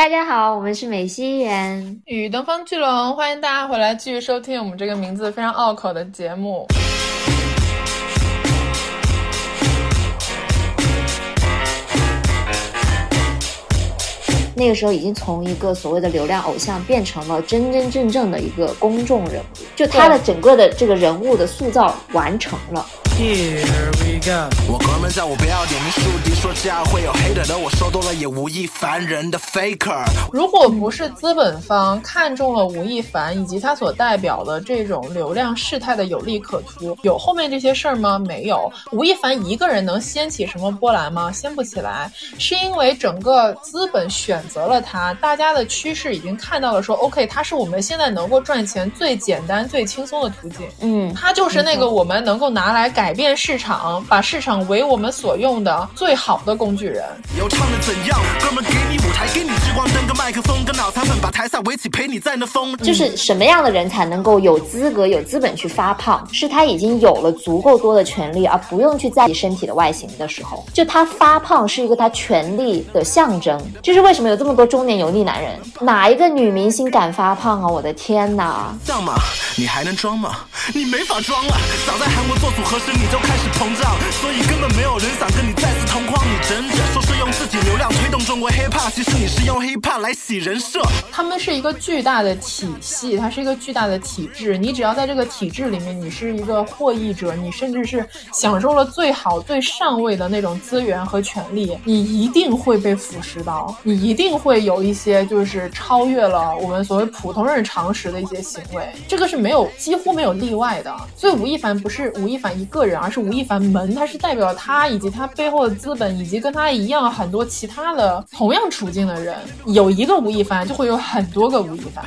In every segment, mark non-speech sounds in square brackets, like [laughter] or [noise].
大家好，我们是美西园与东方巨龙，欢迎大家回来继续收听我们这个名字非常拗口的节目。那个时候已经从一个所谓的流量偶像变成了真真正正的一个公众人物，就他的整个的这个人物的塑造完成了。Here we go。我哥们叫我不要点名树敌，说这样会有 hater 的，我说多了也无意凡人的 faker。如果不是资本方看中了吴亦凡以及他所代表的这种流量事态的有利可图，有后面这些事儿吗？没有。吴亦凡一个人能掀起什么波澜吗？掀不起来，是因为整个资本选择了他，大家的趋势已经看到了，说 [laughs] OK，他是我们现在能够赚钱最简单、最轻松的途径。嗯，他就是那个我们能够拿来改。改变市场，把市场为我们所用的最好的工具人。要唱的怎样？哥们给你舞台，给你聚光灯跟麦克风，跟脑残粉把台下围起，陪你在那疯。就是什么样的人才能够有资格、有资本去发胖？是他已经有了足够多的权利，而不用去在意身体的外形的时候。就他发胖是一个他权利的象征。这是为什么有这么多中年油腻男人？哪一个女明星敢发胖啊？我的天哪！像吗？你还能装吗？你没法装了。早在韩国做组合时。你就开始膨胀，所以根本没有人想跟你再次同框。你真的说是用自己流量推动中国 hiphop，其实你是用 hiphop 来洗人设。他们是一个巨大的体系，它是一个巨大的体制。你只要在这个体制里面，你是一个获益者，你甚至是享受了最好、最上位的那种资源和权利，你一定会被腐蚀到，你一定会有一些就是超越了我们所谓普通人常识的一些行为。这个是没有几乎没有例外的。所以吴亦凡不是吴亦凡一个个人。而是吴亦凡门，他是代表他以及他背后的资本，以及跟他一样很多其他的同样处境的人。有一个吴亦凡，就会有很多个吴亦凡。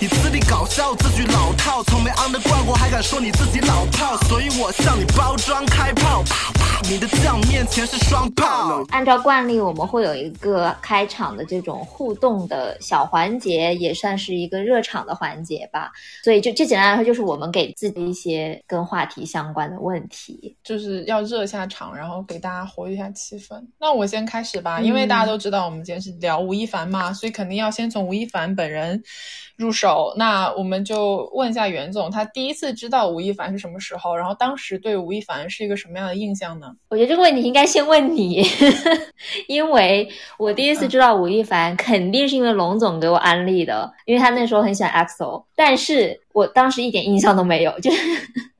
你，资，历搞笑，字句老套，从没 under 惯过，还敢说你自己老炮，所以我向你包装开炮。你的酱面前是双炮。按照惯例，我们会有一个开场的这种互动的小环节，也算是一个热场的环节吧。所以就就简单来说，就是我们给自己一些跟话题相关的问题，就是要热一下场，然后给大家活跃一下气氛。那我先开始吧，因为大家都知道我们今天是聊吴亦凡嘛，所以肯定要先从吴亦凡本人。入手，那我们就问一下袁总，他第一次知道吴亦凡是什么时候？然后当时对吴亦凡是一个什么样的印象呢？我觉得这个问题应该先问你，[laughs] 因为我第一次知道吴亦凡肯定是因为龙总给我安利的，因为他那时候很喜欢 EXO，但是我当时一点印象都没有，就是。[laughs]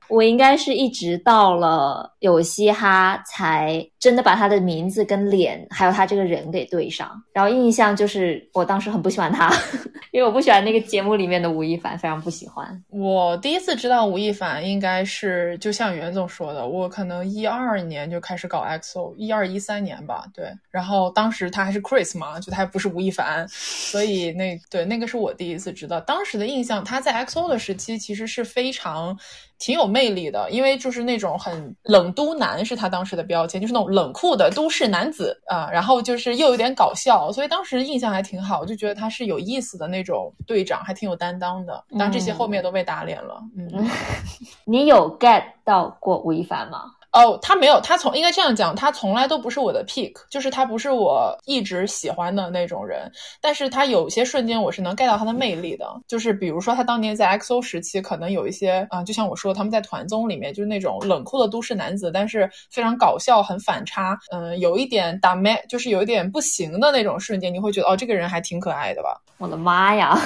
我应该是一直到了有嘻哈才真的把他的名字跟脸还有他这个人给对上，然后印象就是我当时很不喜欢他，[laughs] 因为我不喜欢那个节目里面的吴亦凡，非常不喜欢。我第一次知道吴亦凡应该是就像袁总说的，我可能一二年就开始搞 XO，一二一三年吧，对。然后当时他还是 Chris 嘛，就他还不是吴亦凡，所以那对那个是我第一次知道。当时的印象，他在 XO 的时期其实是非常。挺有魅力的，因为就是那种很冷都男是他当时的标签，就是那种冷酷的都市男子啊，然后就是又有点搞笑，所以当时印象还挺好，就觉得他是有意思的那种队长，还挺有担当的。当然这些后面都被打脸了。嗯，[laughs] 你有 get 到过吴亦凡吗？哦，他没有，他从应该这样讲，他从来都不是我的 pick，就是他不是我一直喜欢的那种人。但是他有些瞬间我是能 get 到他的魅力的，就是比如说他当年在 XO 时期，可能有一些啊，就像我说，他们在团综里面就是那种冷酷的都市男子，但是非常搞笑，很反差，嗯，有一点打 man，就是有一点不行的那种瞬间，你会觉得哦，这个人还挺可爱的吧？我的妈呀！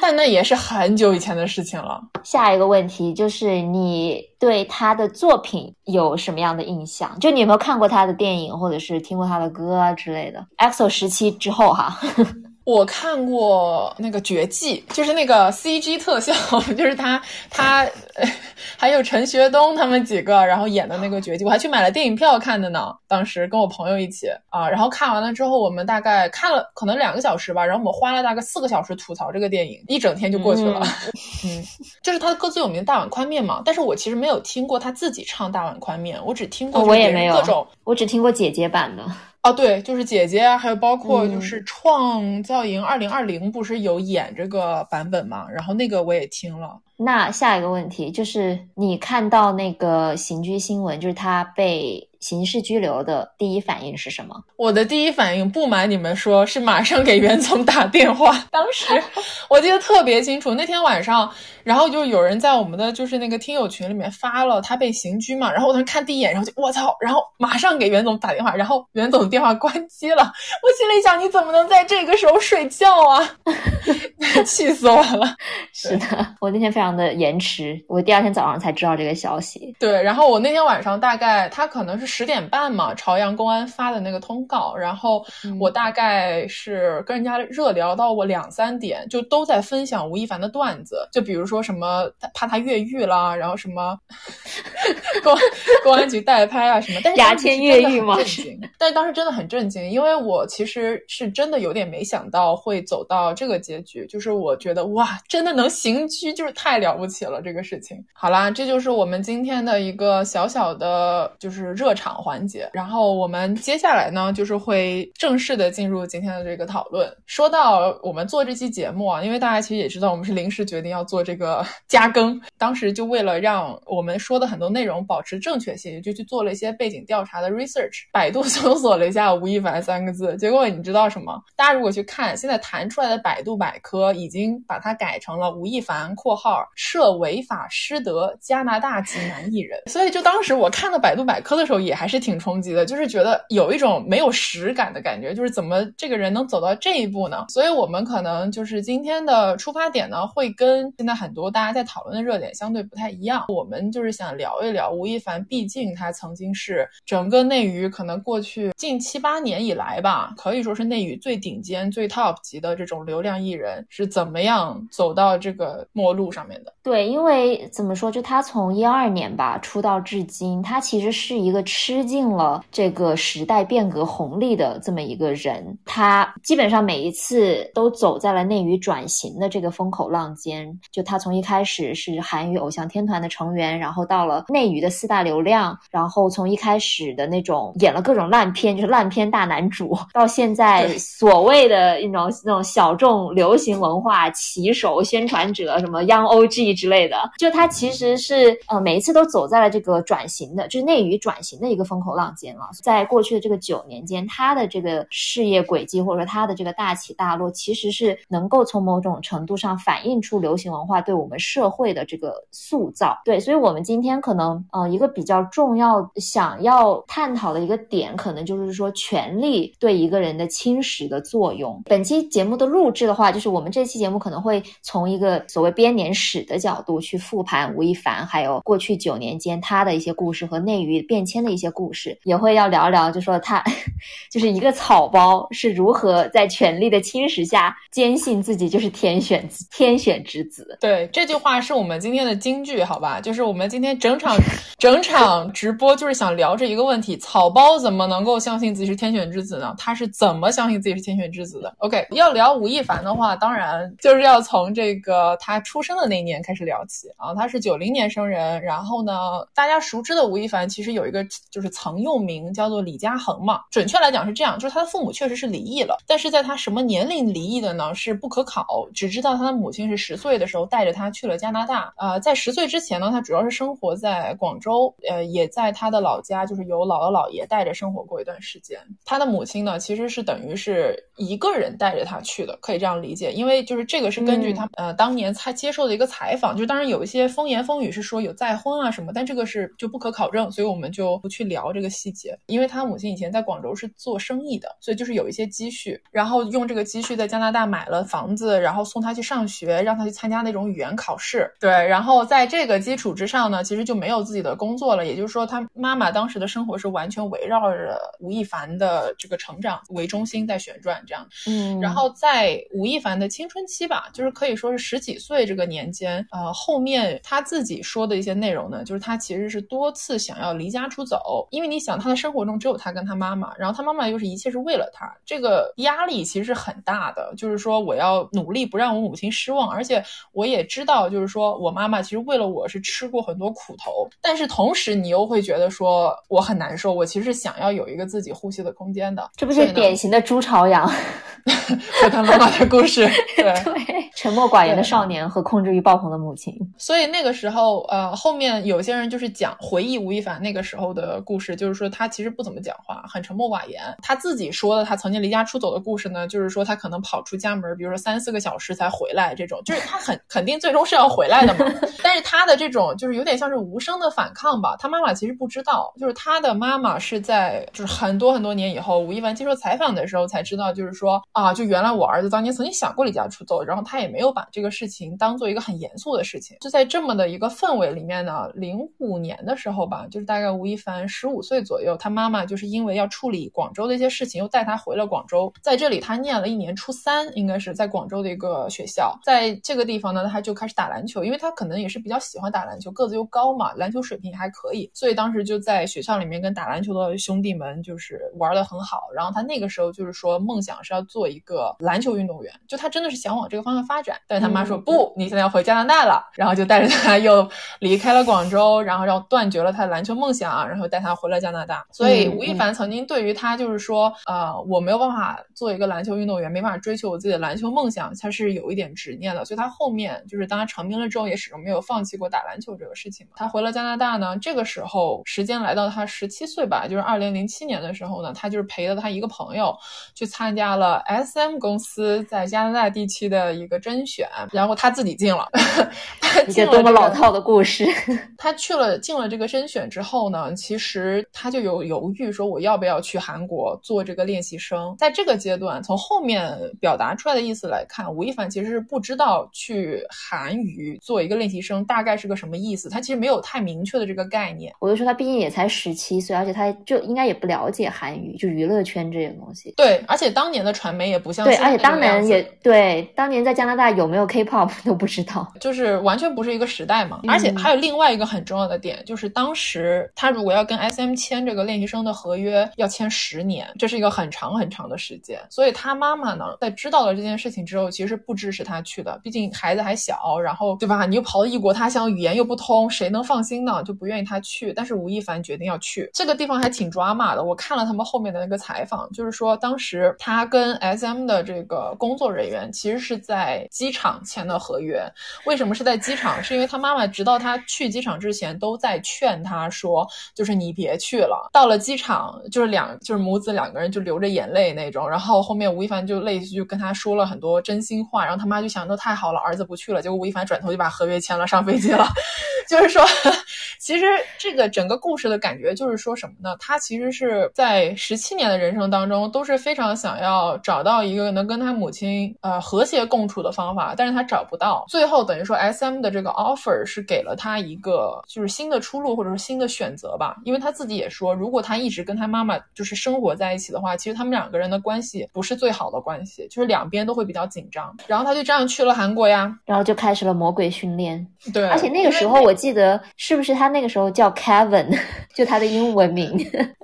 但那也是很久以前的事情了。[laughs] 下一个问题就是你对他的作品有什么样的印象？就你有没有看过他的电影，或者是听过他的歌啊之类的？EXO 时期之后哈。我看过那个绝技，就是那个 CG 特效，[laughs] 就是他他还有陈学冬他们几个，然后演的那个绝技，我还去买了电影票看的呢。当时跟我朋友一起啊，然后看完了之后，我们大概看了可能两个小时吧，然后我们花了大概四个小时吐槽这个电影，一整天就过去了。[laughs] 嗯，就是他的歌最有名的大碗宽面嘛，但是我其实没有听过他自己唱大碗宽面，我只听过我也没有各种，我只听过姐姐版的。哦，对，就是姐姐啊，还有包括就是《创造营二零二零》不是有演这个版本嘛？然后那个我也听了。那下一个问题就是，你看到那个刑拘新闻，就是他被。刑事拘留的第一反应是什么？[laughs] 我的第一反应，不瞒你们说，是马上给袁总打电话。当时我记得特别清楚，那天晚上，然后就有人在我们的就是那个听友群里面发了他被刑拘嘛，然后我当时看第一眼，然后就我操，然后马上给袁总打电话，然后袁总电话关机了。我心里想，你怎么能在这个时候睡觉啊？[laughs] 气死我了！[laughs] 是的，我那天非常的延迟，我第二天早上才知道这个消息。对，然后我那天晚上大概他可能是。十点半嘛，朝阳公安发的那个通告，然后我大概是跟人家热聊到我两三点，就都在分享吴亦凡的段子，就比如说什么怕他越狱啦，然后什么公公安局代拍啊什么，但是牙签越狱吗？但是当时真的很震惊，因为我其实是真的有点没想到会走到这个结局，就是我觉得哇，真的能刑拘，就是太了不起了这个事情。好啦，这就是我们今天的一个小小的，就是热。场环节，然后我们接下来呢，就是会正式的进入今天的这个讨论。说到我们做这期节目啊，因为大家其实也知道，我们是临时决定要做这个 [laughs] 加更，当时就为了让我们说的很多内容保持正确性，就去做了一些背景调查的 research，百度 [laughs] 搜索了一下“吴亦凡”三个字，结果你知道什么？大家如果去看现在弹出来的百度百科，已经把它改成了“吴亦凡（括号涉违法失德加拿大籍男艺人）”。所以就当时我看到百度百科的时候，也。也还是挺冲击的，就是觉得有一种没有实感的感觉，就是怎么这个人能走到这一步呢？所以，我们可能就是今天的出发点呢，会跟现在很多大家在讨论的热点相对不太一样。我们就是想聊一聊吴亦凡，毕竟他曾经是整个内娱可能过去近七八年以来吧，可以说是内娱最顶尖、最 top 级的这种流量艺人，是怎么样走到这个末路上面的？对，因为怎么说，就他从一二年吧出道至今，他其实是一个。吃尽了这个时代变革红利的这么一个人，他基本上每一次都走在了内娱转型的这个风口浪尖。就他从一开始是韩娱偶像天团的成员，然后到了内娱的四大流量，然后从一开始的那种演了各种烂片，就是烂片大男主，到现在所谓的那种那种小众流行文化旗手、宣传者，什么 Young OG 之类的，就他其实是呃每一次都走在了这个转型的，就是内娱转型的。一个风口浪尖了，在过去的这个九年间，他的这个事业轨迹或者说他的这个大起大落，其实是能够从某种程度上反映出流行文化对我们社会的这个塑造。对，所以我们今天可能呃一个比较重要想要探讨的一个点，可能就是说权力对一个人的侵蚀的作用。本期节目的录制的话，就是我们这期节目可能会从一个所谓编年史的角度去复盘吴亦凡，还有过去九年间他的一些故事和内娱变迁的一些。一些故事也会要聊聊，就说他 [laughs] 就是一个草包是如何在权力的侵蚀下坚信自己就是天选天选之子。对，这句话是我们今天的金句，好吧？就是我们今天整场整场直播就是想聊这一个问题：草包怎么能够相信自己是天选之子呢？他是怎么相信自己是天选之子的？OK，要聊吴亦凡的话，当然就是要从这个他出生的那一年开始聊起啊。他是九零年生人，然后呢，大家熟知的吴亦凡其实有一个。就是曾用名叫做李嘉恒嘛，准确来讲是这样，就是他的父母确实是离异了，但是在他什么年龄离异的呢？是不可考，只知道他的母亲是十岁的时候带着他去了加拿大。呃，在十岁之前呢，他主要是生活在广州，呃，也在他的老家，就是由姥姥姥爷带着生活过一段时间。他的母亲呢，其实是等于是一个人带着他去的，可以这样理解，因为就是这个是根据他呃当年他接受的一个采访，就当然有一些风言风语是说有再婚啊什么，但这个是就不可考证，所以我们就不去。聊这个细节，因为他母亲以前在广州是做生意的，所以就是有一些积蓄，然后用这个积蓄在加拿大买了房子，然后送他去上学，让他去参加那种语言考试。对，然后在这个基础之上呢，其实就没有自己的工作了。也就是说，他妈妈当时的生活是完全围绕着吴亦凡的这个成长为中心在旋转，这样。嗯，然后在吴亦凡的青春期吧，就是可以说是十几岁这个年间，呃，后面他自己说的一些内容呢，就是他其实是多次想要离家出走。走，因为你想他的生活中只有他跟他妈妈，然后他妈妈又是一切是为了他，这个压力其实是很大的。就是说我要努力不让我母亲失望，而且我也知道，就是说我妈妈其实为了我是吃过很多苦头，但是同时你又会觉得说我很难受，我其实是想要有一个自己呼吸的空间的。这不是典型的朱朝阳 [laughs] 和他妈妈的故事？[laughs] 对，沉默寡言的少年和控制欲爆棚的母亲。所以那个时候，呃，后面有些人就是讲回忆吴亦凡那个时候的故事，就是说他其实不怎么讲话，很沉默寡言。他自己说的他曾经离家出走的故事呢，就是说他可能跑出家门，比如说三四个小时才回来，这种就是他很肯定最终是要回来的嘛。[laughs] 但是他的这种就是有点像是无声的反抗吧。他妈妈其实不知道，就是他的妈妈是在就是很多很多年以后，吴亦凡接受采访的时候才知道，就是说啊，就原来我儿子当年曾经想过离家出走，然后他也没有把这个事情当做一个很严肃的事情。就在这么的一个氛围里面呢，零五年的时候吧，就是大概吴亦凡十五岁左右，他妈妈就是因为要处理广州的一些事情，又带他回了广州。在这里，他念了一年初三，应该是在广州的一个学校。在这个地方呢，他就开始打篮球，因为他可能也是比较喜欢打篮球，个子又高嘛，篮球水平也还可以，所以当时就在学校里面跟打篮球的兄弟们就是玩的很好。然后他那个时候就是说梦想是要做一个篮球运动员，就他真的是想往这个方向发展。但是他妈说不，你现在要回加拿大了，然后就带着他又离开了广州，然后让断绝了他的篮球梦想，然后带他回了加拿大。所以吴亦凡曾经对于他就是说，呃，我没有办法做一个篮球运动员，没办法追求我自己的篮球梦想，他是有一点执念的。所以他后面就是当他成名了之后，也始终没有放弃过打篮球这个事情。他回了加拿大呢，这个时候时间来到他十七岁吧，就是二零零七年的时候呢，他就是陪了他一个朋友去参加了 SM 公司在加拿大地区的一个甄选，然后他自己进了。[laughs] 多么老套的故事！[laughs] 他去了进了这个甄选之后呢，其实他就有犹豫，说我要不要去韩国做这个练习生。在这个阶段，从后面表达出来的意思来看，吴亦凡其实是不知道去韩语做一个练习生大概是个什么意思，他其实没有太明确的这个概念。我就说他毕竟也才十七岁，而且他就应该也不了解韩语，就娱乐圈这些东西。对，而且当年的传媒也不像对，而且当年也对，当年在加拿大有没有 K-pop [laughs] 都不知道，就是完全不是一个时代嘛。而且还有另外一个很重要的点，就是当时他如果要跟 SM 签这个练习生的合约，要签十年，这是一个很长很长的时间。所以他妈妈呢，在知道了这件事情之后，其实不支持他去的，毕竟孩子还小，然后对吧？你又跑到异国他乡，语言又不通，谁能放心呢？就不愿意他去。但是吴亦凡决定要去，这个地方还挺抓马的。我看了他们后面的那个采访，就是说当时他跟 SM 的这个工作人员其实是在机场签的合约。为什么是在机场？是因为他妈妈直到他去机场之前都在劝他说，就是你别去了。到了机场，就是两就是母子两个人就流着眼泪那种。然后后面吴亦凡就类似就跟他说了很多真心话，然后他妈就想，都太好了，儿子不去了。结果吴亦凡转头就把合约签了，上飞机了。就是说，[laughs] 其实这个整个故事的感觉就是说什么呢？他其实是在十七年的人生当中都是非常想要找到一个能跟他母亲呃和谐共处的方法，但是他找不到。最后等于说 S M 的这个 offer 是给了他一个就是新的出路或者是新的选择吧，因为他自己也说，如果他一直跟他妈妈就是生活在一起的话，其实他们两个人的关系不是最好的关系，就是两边都会比较紧张。然后他就这样去了韩国呀，然后就开始了魔鬼训练。对，而且那个时候我记得是不是他那个时候叫 Kevin，[laughs] 就他的英文名。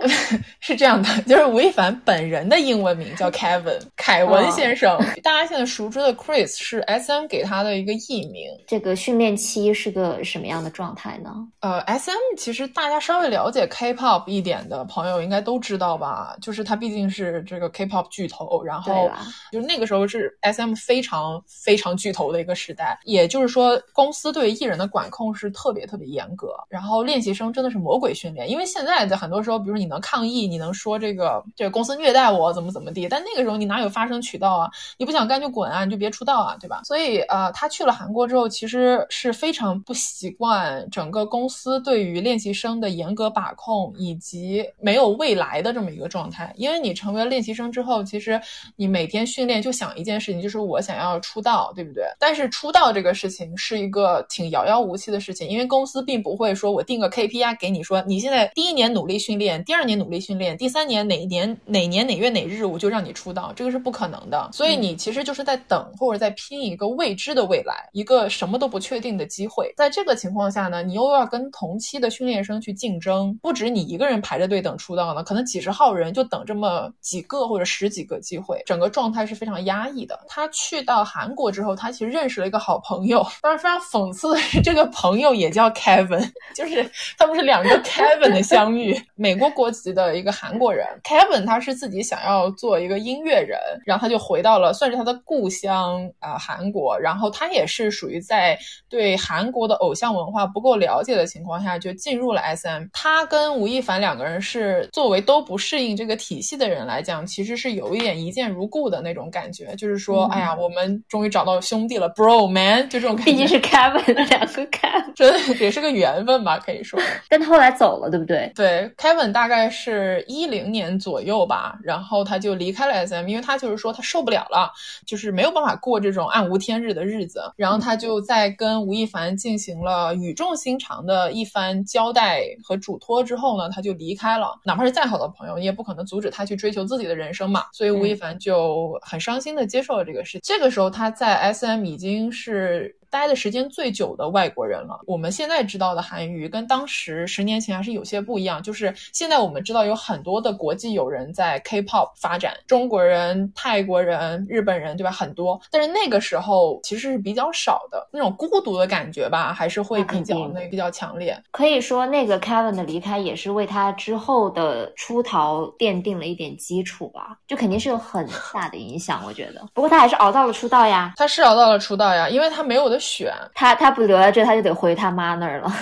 [laughs] 是这样的，[laughs] 就是吴亦凡本人的英文名叫 Kevin 凯文先生，大家现在熟知的 Chris 是 S M 给他的一个艺名。这个训练期是个什么样的状态呢？呃，S M 其实大家稍微了解 K-pop 一点的朋友应该都知道吧，就是他毕竟是这个 K-pop 巨头，然后就那个时候是 S M 非常非常巨头的一个时代，也就是说公司对艺人的管控是特特别特别严格，然后练习生真的是魔鬼训练，因为现在在很多时候，比如你能抗议，你能说这个这个公司虐待我怎么怎么地，但那个时候你哪有发声渠道啊？你不想干就滚啊，你就别出道啊，对吧？所以呃，他去了韩国之后，其实是非常不习惯整个公司对于练习生的严格把控，以及没有未来的这么一个状态。因为你成为了练习生之后，其实你每天训练就想一件事情，就是我想要出道，对不对？但是出道这个事情是一个挺遥遥无期的事情，因公司并不会说。说我定个 KPI 给你说，你现在第一年努力训练，第二年努力训练，第三年哪一年哪年哪月哪日我就让你出道，这个是不可能的。所以你其实就是在等或者在拼一个未知的未来，一个什么都不确定的机会。在这个情况下呢，你又要跟同期的训练生去竞争，不止你一个人排着队等出道呢，可能几十号人就等这么几个或者十几个机会，整个状态是非常压抑的。他去到韩国之后，他其实认识了一个好朋友，但是非常讽刺的是，这个朋友也叫 Kevin，[laughs] 就是他们是两个 Kevin 的相遇。美国国籍的一个韩国人 Kevin，他是自己想要做一个音乐人，然后他就回到了算是他的故乡啊韩国，然后他也是属于在对韩国的偶像文化不够了解的情况下就进入了 SM。他跟吴亦凡两个人是作为都不适应这个体系的人来讲，其实是有一点一见如故的那种感觉，就是说，哎呀，我们终于找到兄弟了，Bro man，就这种感觉。毕竟是 Kevin 两个 Kevin，[laughs] 真的也是个缘分吧，可以说。[laughs] 但他后来走了，对不对？对，Kevin 大概是一零年左右吧，然后他就离开了 SM，因为他就是说他受不了了，就是没有办法过这种暗无天日的日子，然后他就在跟吴亦凡进行了语重心长的一番交代和嘱托之后呢，他就离开了。哪怕是再好的朋友，你也不可能阻止他去追求自己的人生嘛。所以吴亦凡就很伤心的接受了这个事。这个时候他在 SM 已经是。待的时间最久的外国人了。我们现在知道的韩娱跟当时十年前还是有些不一样。就是现在我们知道有很多的国际友人在 K-pop 发展，中国人、泰国人、日本人，对吧？很多。但是那个时候其实是比较少的，那种孤独的感觉吧，还是会比较那比较强烈。可以说，那个 Kevin 的离开也是为他之后的出逃奠定了一点基础吧，就肯定是有很大的影响。我觉得，不过他还是熬到了出道呀。他是熬到了出道呀，因为他没有的。选他，他不留在这，他就得回他妈那儿了。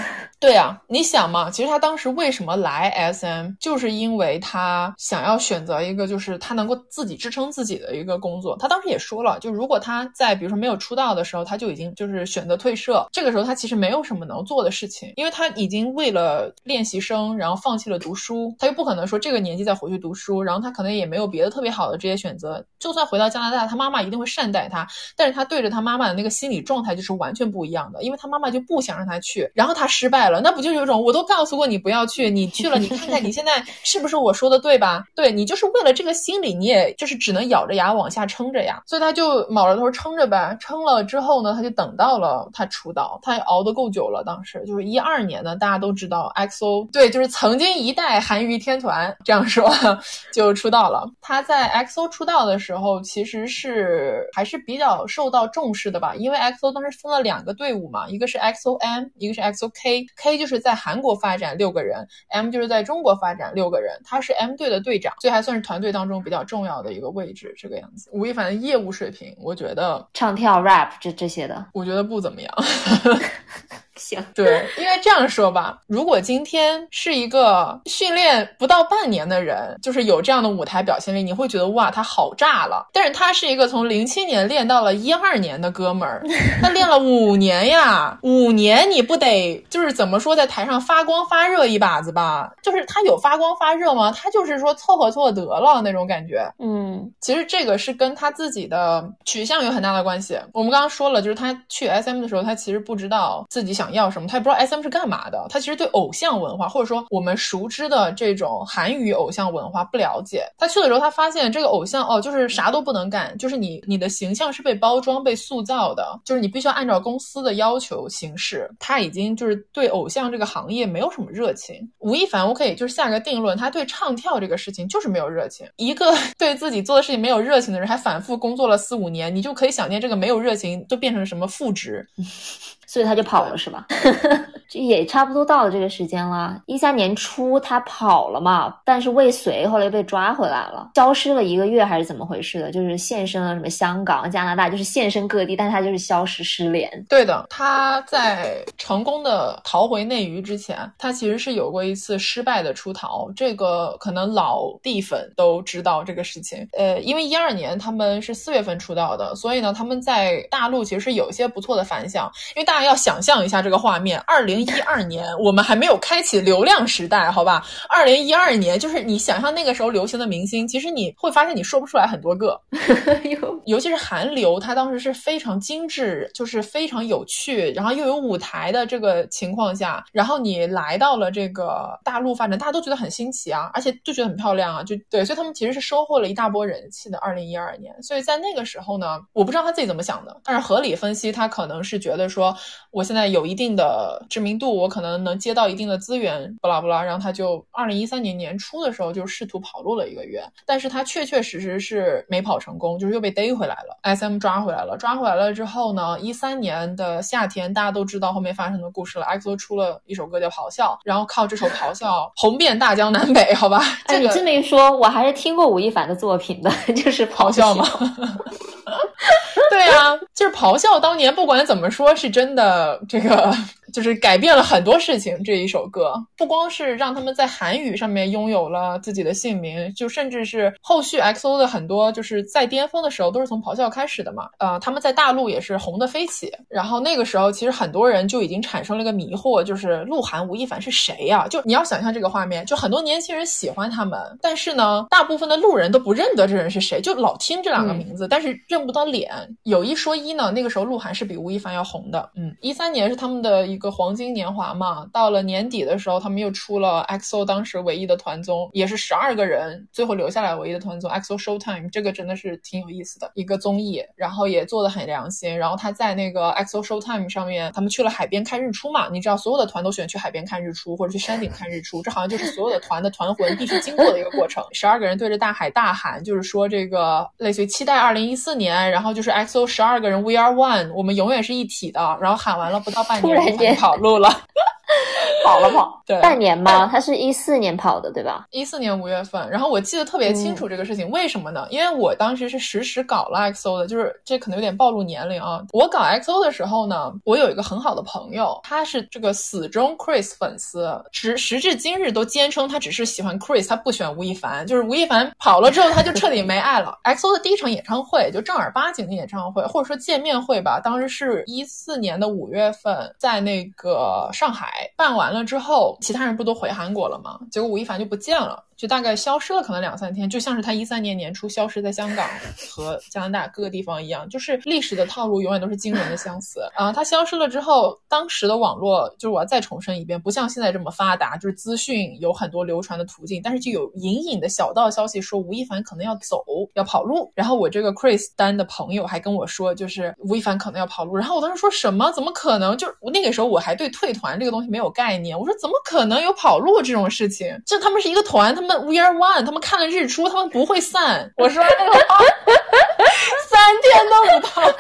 对啊，你想嘛，其实他当时为什么来 SM，就是因为他想要选择一个就是他能够自己支撑自己的一个工作。他当时也说了，就如果他在比如说没有出道的时候，他就已经就是选择退社。这个时候他其实没有什么能做的事情，因为他已经为了练习生，然后放弃了读书。他又不可能说这个年纪再回去读书，然后他可能也没有别的特别好的职业选择。就算回到加拿大，他妈妈一定会善待他，但是他对着他妈妈的那个心理状态就是完全不一样的，因为他妈妈就不想让他去，然后他失败了。那不就有种我都告诉过你不要去，你去了，你看看你现在是不是我说的对吧？对你就是为了这个心理，你也就是只能咬着牙往下撑着呀。所以他就卯着头撑着呗，撑了之后呢，他就等到了他出道，他熬得够久了。当时就是一二年呢，大家都知道 XO，对，就是曾经一代韩娱天团，这样说就出道了。他在 XO 出道的时候，其实是还是比较受到重视的吧，因为 XO 当时分了两个队伍嘛，一个是 XOM，一个是 XOK。K 就是在韩国发展六个人，M 就是在中国发展六个人，他是 M 队的队长，所以还算是团队当中比较重要的一个位置，这个样子。吴亦凡的业务水平，我觉得唱跳 rap 这这些的，我觉得不怎么样。[laughs] [laughs] 行，对，因为这样说吧，如果今天是一个训练不到半年的人，就是有这样的舞台表现力，你会觉得哇，他好炸了。但是他是一个从零七年练到了一二年的哥们儿，他练了五年呀，五年你不得就是怎么说，在台上发光发热一把子吧？就是他有发光发热吗？他就是说凑合凑合得了那种感觉。嗯，其实这个是跟他自己的取向有很大的关系。我们刚刚说了，就是他去 SM 的时候，他其实不知道自己想。想要什么？他也不知道 S M 是干嘛的。他其实对偶像文化，或者说我们熟知的这种韩语偶像文化不了解。他去的时候，他发现这个偶像哦，就是啥都不能干，就是你你的形象是被包装、被塑造的，就是你必须要按照公司的要求行事。他已经就是对偶像这个行业没有什么热情。吴亦凡，我可以就是下个定论，他对唱跳这个事情就是没有热情。一个对自己做的事情没有热情的人，还反复工作了四五年，你就可以想见这个没有热情都变成了什么负值。所以他就跑了，是吧？[laughs] 这也差不多到了这个时间了。一三年初他跑了嘛，但是未遂，后来又被抓回来了，消失了一个月还是怎么回事的？就是现身了什么香港、加拿大，就是现身各地，但他就是消失失联。对的，他在成功的逃回内娱之前，他其实是有过一次失败的出逃。这个可能老地粉都知道这个事情。呃，因为一二年他们是四月份出道的，所以呢，他们在大陆其实是有一些不错的反响，因为大。大家要想象一下这个画面：二零一二年，我们还没有开启流量时代，好吧？二零一二年，就是你想象那个时候流行的明星，其实你会发现你说不出来很多个，[laughs] 尤其是韩流，它当时是非常精致，就是非常有趣，然后又有舞台的这个情况下，然后你来到了这个大陆发展，大家都觉得很新奇啊，而且就觉得很漂亮啊，就对，所以他们其实是收获了一大波人气的。二零一二年，所以在那个时候呢，我不知道他自己怎么想的，但是合理分析，他可能是觉得说，我现在有一定的知名度，我可能能接到一定的资源，不拉不拉，然后他就二零一三年年初的时候就试图跑路了一个月，但是他确确实实是没跑成功，就是又被逮回来了，SM 抓回来了，抓回来了之后呢，一三年的夏天，大家都知道后面发生的故事了，XO 出了一首歌叫《咆哮》，然后靠这首《咆哮》[laughs] 红遍大江南北，好吧？哎，你这么一说，我还是听过吴亦凡的作品的，[laughs] 就是《咆哮》吗？[laughs] 对啊，就是咆哮。当年不管怎么说，是真的的这个。就是改变了很多事情，这一首歌不光是让他们在韩语上面拥有了自己的姓名，就甚至是后续 XO 的很多就是在巅峰的时候都是从咆哮开始的嘛。呃，他们在大陆也是红的飞起。然后那个时候其实很多人就已经产生了一个迷惑，就是鹿晗、吴亦凡是谁呀？就你要想象这个画面，就很多年轻人喜欢他们，但是呢，大部分的路人都不认得这人是谁，就老听这两个名字，但是认不到脸。有一说一呢，那个时候鹿晗是比吴亦凡要红的。嗯，一三年是他们的一个。个黄金年华嘛，到了年底的时候，他们又出了 XO 当时唯一的团综，也是十二个人最后留下来唯一的团综 XO Showtime，这个真的是挺有意思的一个综艺，然后也做的很良心。然后他在那个 XO Showtime 上面，他们去了海边看日出嘛，你知道所有的团都喜欢去海边看日出或者去山顶看日出，这好像就是所有的团的团魂必须经过的一个过程。十二个人对着大海大喊，就是说这个类似于期待二零一四年，然后就是 XO 十二个人 We are one，我们永远是一体的。然后喊完了不到半年。跑路了。[laughs] 跑了跑，对，半年吗？他是一四年跑的，对吧？一四年五月份，然后我记得特别清楚这个事情，为什么呢？因为我当时是实时搞了 XO 的，就是这可能有点暴露年龄啊。我搞 XO 的时候呢，我有一个很好的朋友，他是这个死忠 Chris 粉丝，时时至今日都坚称他只是喜欢 Chris，他不喜欢吴亦凡。就是吴亦凡跑了之后，他就彻底没爱了。[laughs] XO 的第一场演唱会，就正儿八经的演唱会，或者说见面会吧，当时是一四年的五月份，在那个上海办完。了之后，其他人不都回韩国了吗？结果吴亦凡就不见了。就大概消失了，可能两三天，就像是他一三年年初消失在香港 [laughs] 和加拿大各个地方一样，就是历史的套路永远都是惊人的相似啊。他消失了之后，当时的网络就是我要再重申一遍，不像现在这么发达，就是资讯有很多流传的途径，但是就有隐隐的小道消息说吴亦凡可能要走，要跑路。然后我这个 Chris 丹的朋友还跟我说，就是吴亦凡可能要跑路。然后我当时说什么？怎么可能？就是那个时候我还对退团这个东西没有概念，我说怎么可能有跑路这种事情？就他们是一个团，他们。We are one，他们看了日出，他们不会散。我说那个话，三天都不到。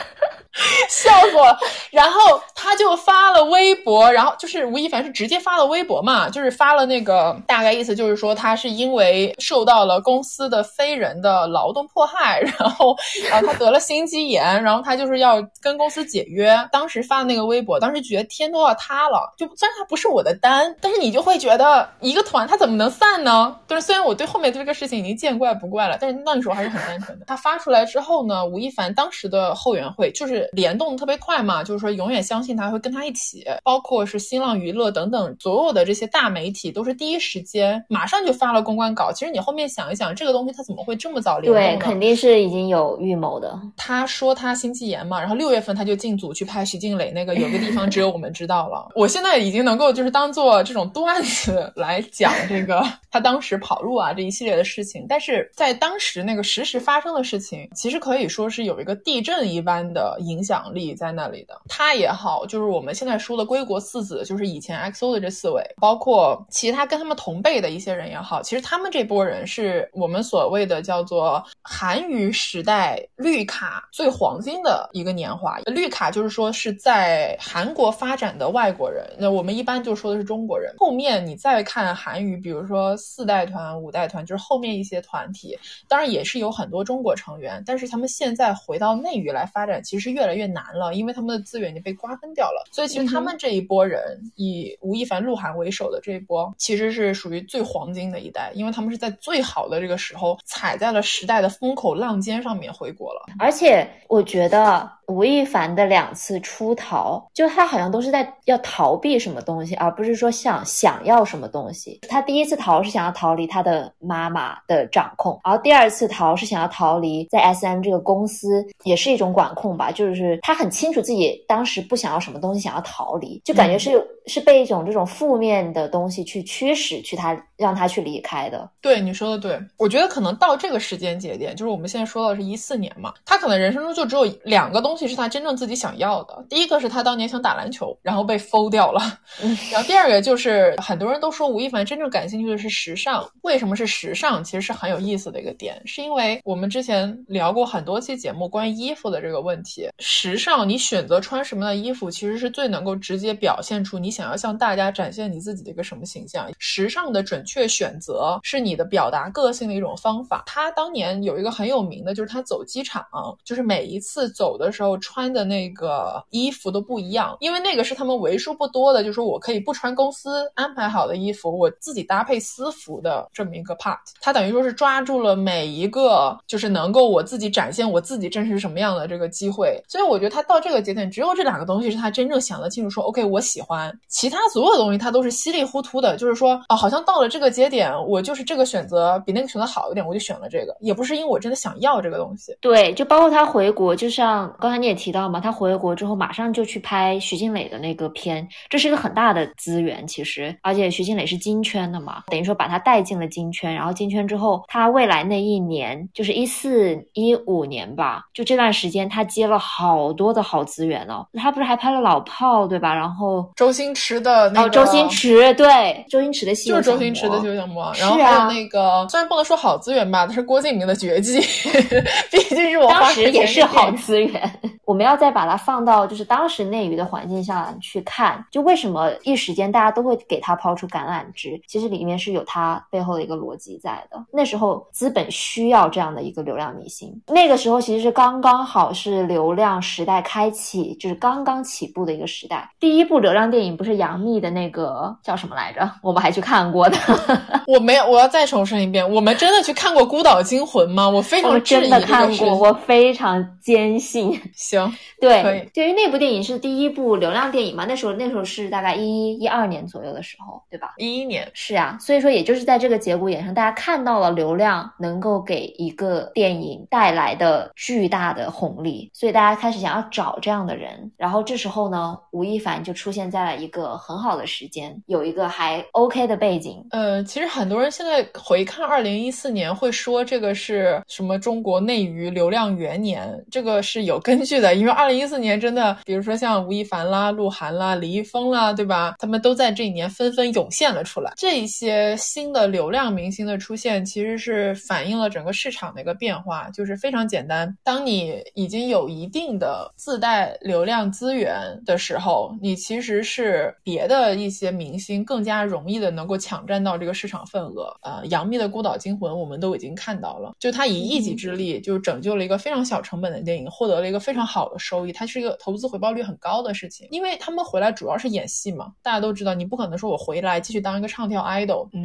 [laughs] 笑死我了！然后他就发了微博，然后就是吴亦凡是直接发了微博嘛，就是发了那个大概意思就是说他是因为受到了公司的非人的劳动迫害，然后啊他得了心肌炎，然后他就是要跟公司解约。当时发的那个微博，当时觉得天都要塌了。就虽然他不是我的单，但是你就会觉得一个团他怎么能散呢？就是虽然我对后面这个事情已经见怪不怪了，但是那个时候还是很单纯的。他发出来之后呢，吴亦凡当时的后援会就是。联动特别快嘛，就是说永远相信他会跟他一起，包括是新浪娱乐等等所有的这些大媒体都是第一时间马上就发了公关稿。其实你后面想一想，这个东西他怎么会这么早联动？对，肯定是已经有预谋的。他说他心肌炎嘛，然后六月份他就进组去拍徐静蕾那个有个地方只有我们知道了。我现在已经能够就是当做这种段子来讲这个他当时跑路啊这一系列的事情，但是在当时那个实时发生的事情，其实可以说是有一个地震一般的影。影响力在那里的，他也好，就是我们现在说的归国四子，就是以前 XO 的这四位，包括其他跟他们同辈的一些人也好，其实他们这波人是我们所谓的叫做韩娱时代绿卡最黄金的一个年华。绿卡就是说是在韩国发展的外国人，那我们一般就说的是中国人。后面你再看韩娱，比如说四代团、五代团，就是后面一些团体，当然也是有很多中国成员，但是他们现在回到内娱来发展，其实越越来越难了，因为他们的资源已经被瓜分掉了。所以其实他们这一波人，以吴亦凡、鹿晗为首的这一波，其实是属于最黄金的一代，因为他们是在最好的这个时候踩在了时代的风口浪尖上面回国了。而且我觉得。吴亦凡的两次出逃，就他好像都是在要逃避什么东西，而不是说想想要什么东西。他第一次逃是想要逃离他的妈妈的掌控，然后第二次逃是想要逃离在 S M 这个公司，也是一种管控吧。就是他很清楚自己当时不想要什么东西，想要逃离，就感觉是是被一种这种负面的东西去驱使，去他让他去离开的。对你说的对，我觉得可能到这个时间节点，就是我们现在说到的是一四年嘛，他可能人生中就只有两个东西。是他真正自己想要的。第一个是他当年想打篮球，然后被封掉了。[laughs] 然后第二个就是很多人都说吴亦凡真正感兴趣的是时尚。为什么是时尚？其实是很有意思的一个点，是因为我们之前聊过很多期节目关于衣服的这个问题。时尚，你选择穿什么样的衣服，其实是最能够直接表现出你想要向大家展现你自己的一个什么形象。时尚的准确选择是你的表达个性的一种方法。他当年有一个很有名的，就是他走机场，就是每一次走的时候。穿的那个衣服都不一样，因为那个是他们为数不多的，就是说我可以不穿公司安排好的衣服，我自己搭配私服的这么一个 part。他等于说是抓住了每一个就是能够我自己展现我自己真实什么样的这个机会。所以我觉得他到这个节点，只有这两个东西是他真正想得清楚，说 OK 我喜欢，其他所有的东西他都是稀里糊涂的，就是说哦，好像到了这个节点，我就是这个选择比那个选择好一点，我就选了这个，也不是因为我真的想要这个东西。对，就包括他回国，就像刚才。你也提到嘛，他回国之后马上就去拍徐静蕾的那个片，这是一个很大的资源，其实，而且徐静蕾是金圈的嘛，等于说把他带进了金圈，然后金圈之后，他未来那一年就是一四一五年吧，就这段时间他接了好多的好资源哦，他不是还拍了老炮对吧？然后周星驰的那个，周星驰对周星驰的戏就是周星驰的《西游降魔》，然后还有那个虽然不能说好资源吧，但是郭敬明的绝技，[laughs] 毕竟是我当时也是好资源。我们要再把它放到就是当时内娱的环境下去看，就为什么一时间大家都会给他抛出橄榄枝，其实里面是有他背后的一个逻辑在的。那时候资本需要这样的一个流量明星，那个时候其实是刚刚好是流量时代开启，就是刚刚起步的一个时代。第一部流量电影不是杨幂的那个叫什么来着？我们还去看过的。[laughs] 我没有，我要再重申一遍，我们真的去看过《孤岛惊魂》吗？我非常真的看过，我非常坚信。[laughs] 行，对，对于那部电影是第一部流量电影嘛？那时候那时候是大概一一一二年左右的时候，对吧？一一年是啊，所以说也就是在这个节骨眼上，大家看到了流量能够给一个电影带来的巨大的红利，所以大家开始想要找这样的人。然后这时候呢，吴亦凡就出现在了一个很好的时间，有一个还 OK 的背景。呃，其实很多人现在回看二零一四年，会说这个是什么中国内娱流量元年，这个是有根据。的，因为二零一四年真的，比如说像吴亦凡啦、鹿晗啦、李易峰啦，对吧？他们都在这一年纷纷涌现了出来。这一些新的流量明星的出现，其实是反映了整个市场的一个变化，就是非常简单。当你已经有一定的自带流量资源的时候，你其实是别的一些明星更加容易的能够抢占到这个市场份额。呃，杨幂的《孤岛惊魂》我们都已经看到了，就她以一己之力就拯救了一个非常小成本的电影，获得了一个非常。好的收益，它是一个投资回报率很高的事情，因为他们回来主要是演戏嘛，大家都知道，你不可能说我回来继续当一个唱跳 idol，嗯，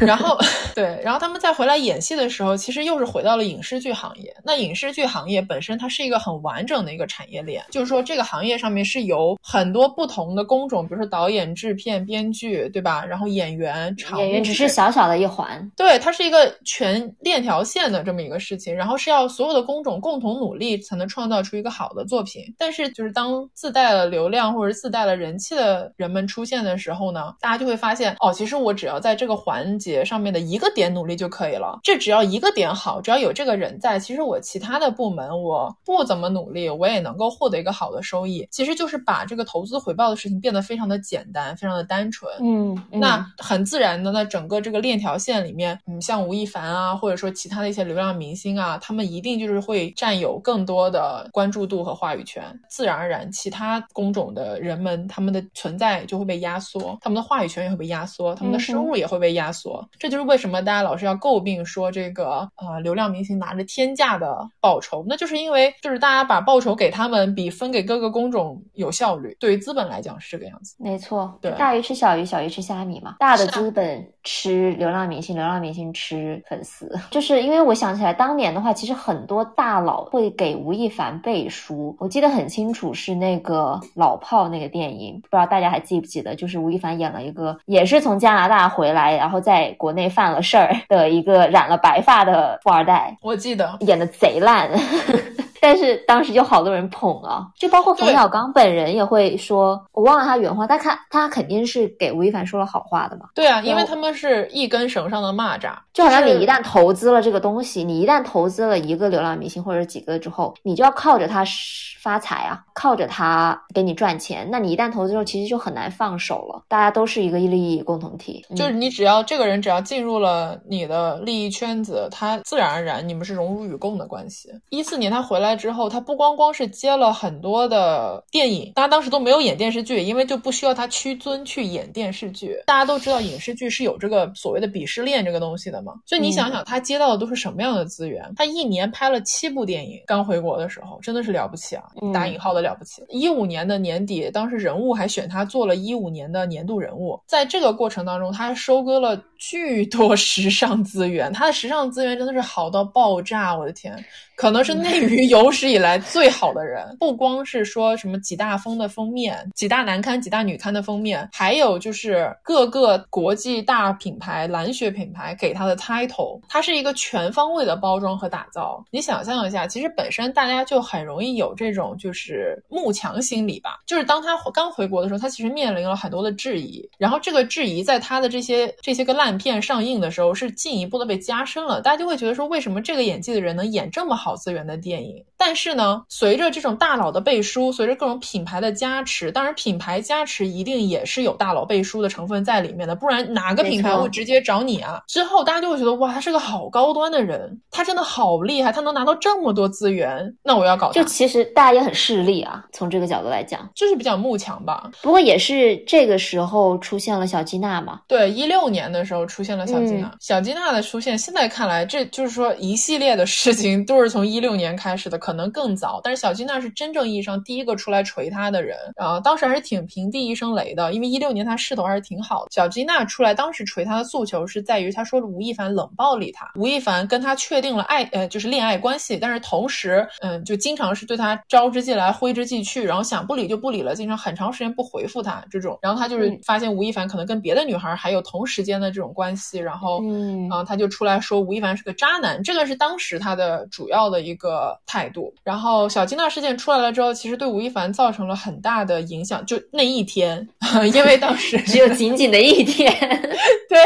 [laughs] 然后 [laughs] 对，然后他们再回来演戏的时候，其实又是回到了影视剧行业。那影视剧行业本身它是一个很完整的一个产业链，就是说这个行业上面是由很多不同的工种，比如说导演、制片、编剧，对吧？然后演员、场演员只是小小的一环，对，它是一个全链条线的这么一个事情，然后是要所有的工种共同努力才能创造出一个。好的作品，但是就是当自带了流量或者自带了人气的人们出现的时候呢，大家就会发现哦，其实我只要在这个环节上面的一个点努力就可以了。这只要一个点好，只要有这个人在，其实我其他的部门我不怎么努力，我也能够获得一个好的收益。其实就是把这个投资回报的事情变得非常的简单，非常的单纯。嗯，那很自然的，那整个这个链条线里面，嗯，像吴亦凡啊，或者说其他的一些流量明星啊，他们一定就是会占有更多的关注度。度和话语权，自然而然，其他工种的人们他们的存在就会被压缩，他们的话语权也会被压缩，他们的收入也会被压缩。这就是为什么大家老是要诟病说这个呃流量明星拿着天价的报酬，那就是因为就是大家把报酬给他们比分给各个工种有效率。对于资本来讲是这个样子，没错，对大鱼吃小鱼，小鱼吃虾米嘛。大的资本吃流浪明星，流浪明星吃粉丝。[laughs] 就是因为我想起来，当年的话，其实很多大佬会给吴亦凡背书。我记得很清楚，是那个老炮那个电影，不知道大家还记不记得？就是吴亦凡演了一个，也是从加拿大回来，然后在国内犯了事儿的一个染了白发的富二代，我记得演的贼烂。[laughs] 但是当时就好多人捧啊，就包括冯小刚本人也会说，我忘了他原话，但他他肯定是给吴亦凡说了好话的嘛。对啊，因为他们是一根绳上的蚂蚱，就好像你一旦投资了这个东西，你一旦投资了一个流量明星或者几个之后，你就要靠着他发财啊，靠着他给你赚钱。那你一旦投资之后，其实就很难放手了。大家都是一个利益共同体，就是你只要这个人只要进入了你的利益圈子，他自然而然你们是荣辱与共的关系。一四年他回来之后，他不光光是接了很多的电影，大家当时都没有演电视剧，因为就不需要他屈尊去演电视剧。大家都知道影视剧是有这个所谓的鄙视链这个东西的嘛，所以你想想他接到的都是什么样的资源？他一年拍了七部电影，刚回国的时候真的是了不起啊，打引号的了不起。一五年的年底，当时人物还选他做了一五年的年度人物，在这个过程当中，他收割了巨多时尚资源，他的时尚资源真的是好到爆炸，我的天！可能是内娱有史以来最好的人，不光是说什么几大风的封面、几大男刊、几大女刊的封面，还有就是各个国际大品牌、蓝血品牌给他的 title，它是一个全方位的包装和打造。你想象一下，其实本身大家就很容易有这种就是慕强心理吧，就是当他刚回国的时候，他其实面临了很多的质疑，然后这个质疑在他的这些这些个烂片上映的时候是进一步的被加深了，大家就会觉得说，为什么这个演技的人能演这么好？资源的电影，但是呢，随着这种大佬的背书，随着各种品牌的加持，当然品牌加持一定也是有大佬背书的成分在里面的，不然哪个品牌会直接找你啊？之后大家就会觉得哇，他是个好高端的人，他真的好厉害，他能拿到这么多资源，那我要搞。就其实大家也很势利啊，从这个角度来讲，就是比较慕强吧。不过也是这个时候出现了小吉娜嘛？对，一六年的时候出现了小吉娜，小吉娜的出现，现在看来，这就是说一系列的事情都是。从一六年开始的，可能更早，但是小金娜是真正意义上第一个出来锤他的人啊！当时还是挺平地一声雷的，因为一六年他势头还是挺好的。小金娜出来，当时锤他的诉求是在于，他说吴亦凡冷暴力他，吴亦凡跟他确定了爱呃就是恋爱关系，但是同时嗯就经常是对他招之即来挥之即去，然后想不理就不理了，经常很长时间不回复他这种。然后他就是发现吴亦凡可能跟别的女孩还有同时间的这种关系，然后嗯他就出来说吴亦凡是个渣男，这个是当时他的主要。的一个态度，然后小金娜事件出来了之后，其实对吴亦凡造成了很大的影响。就那一天，[laughs] 因为当时 [laughs] 只有仅仅的一天，[laughs] 对，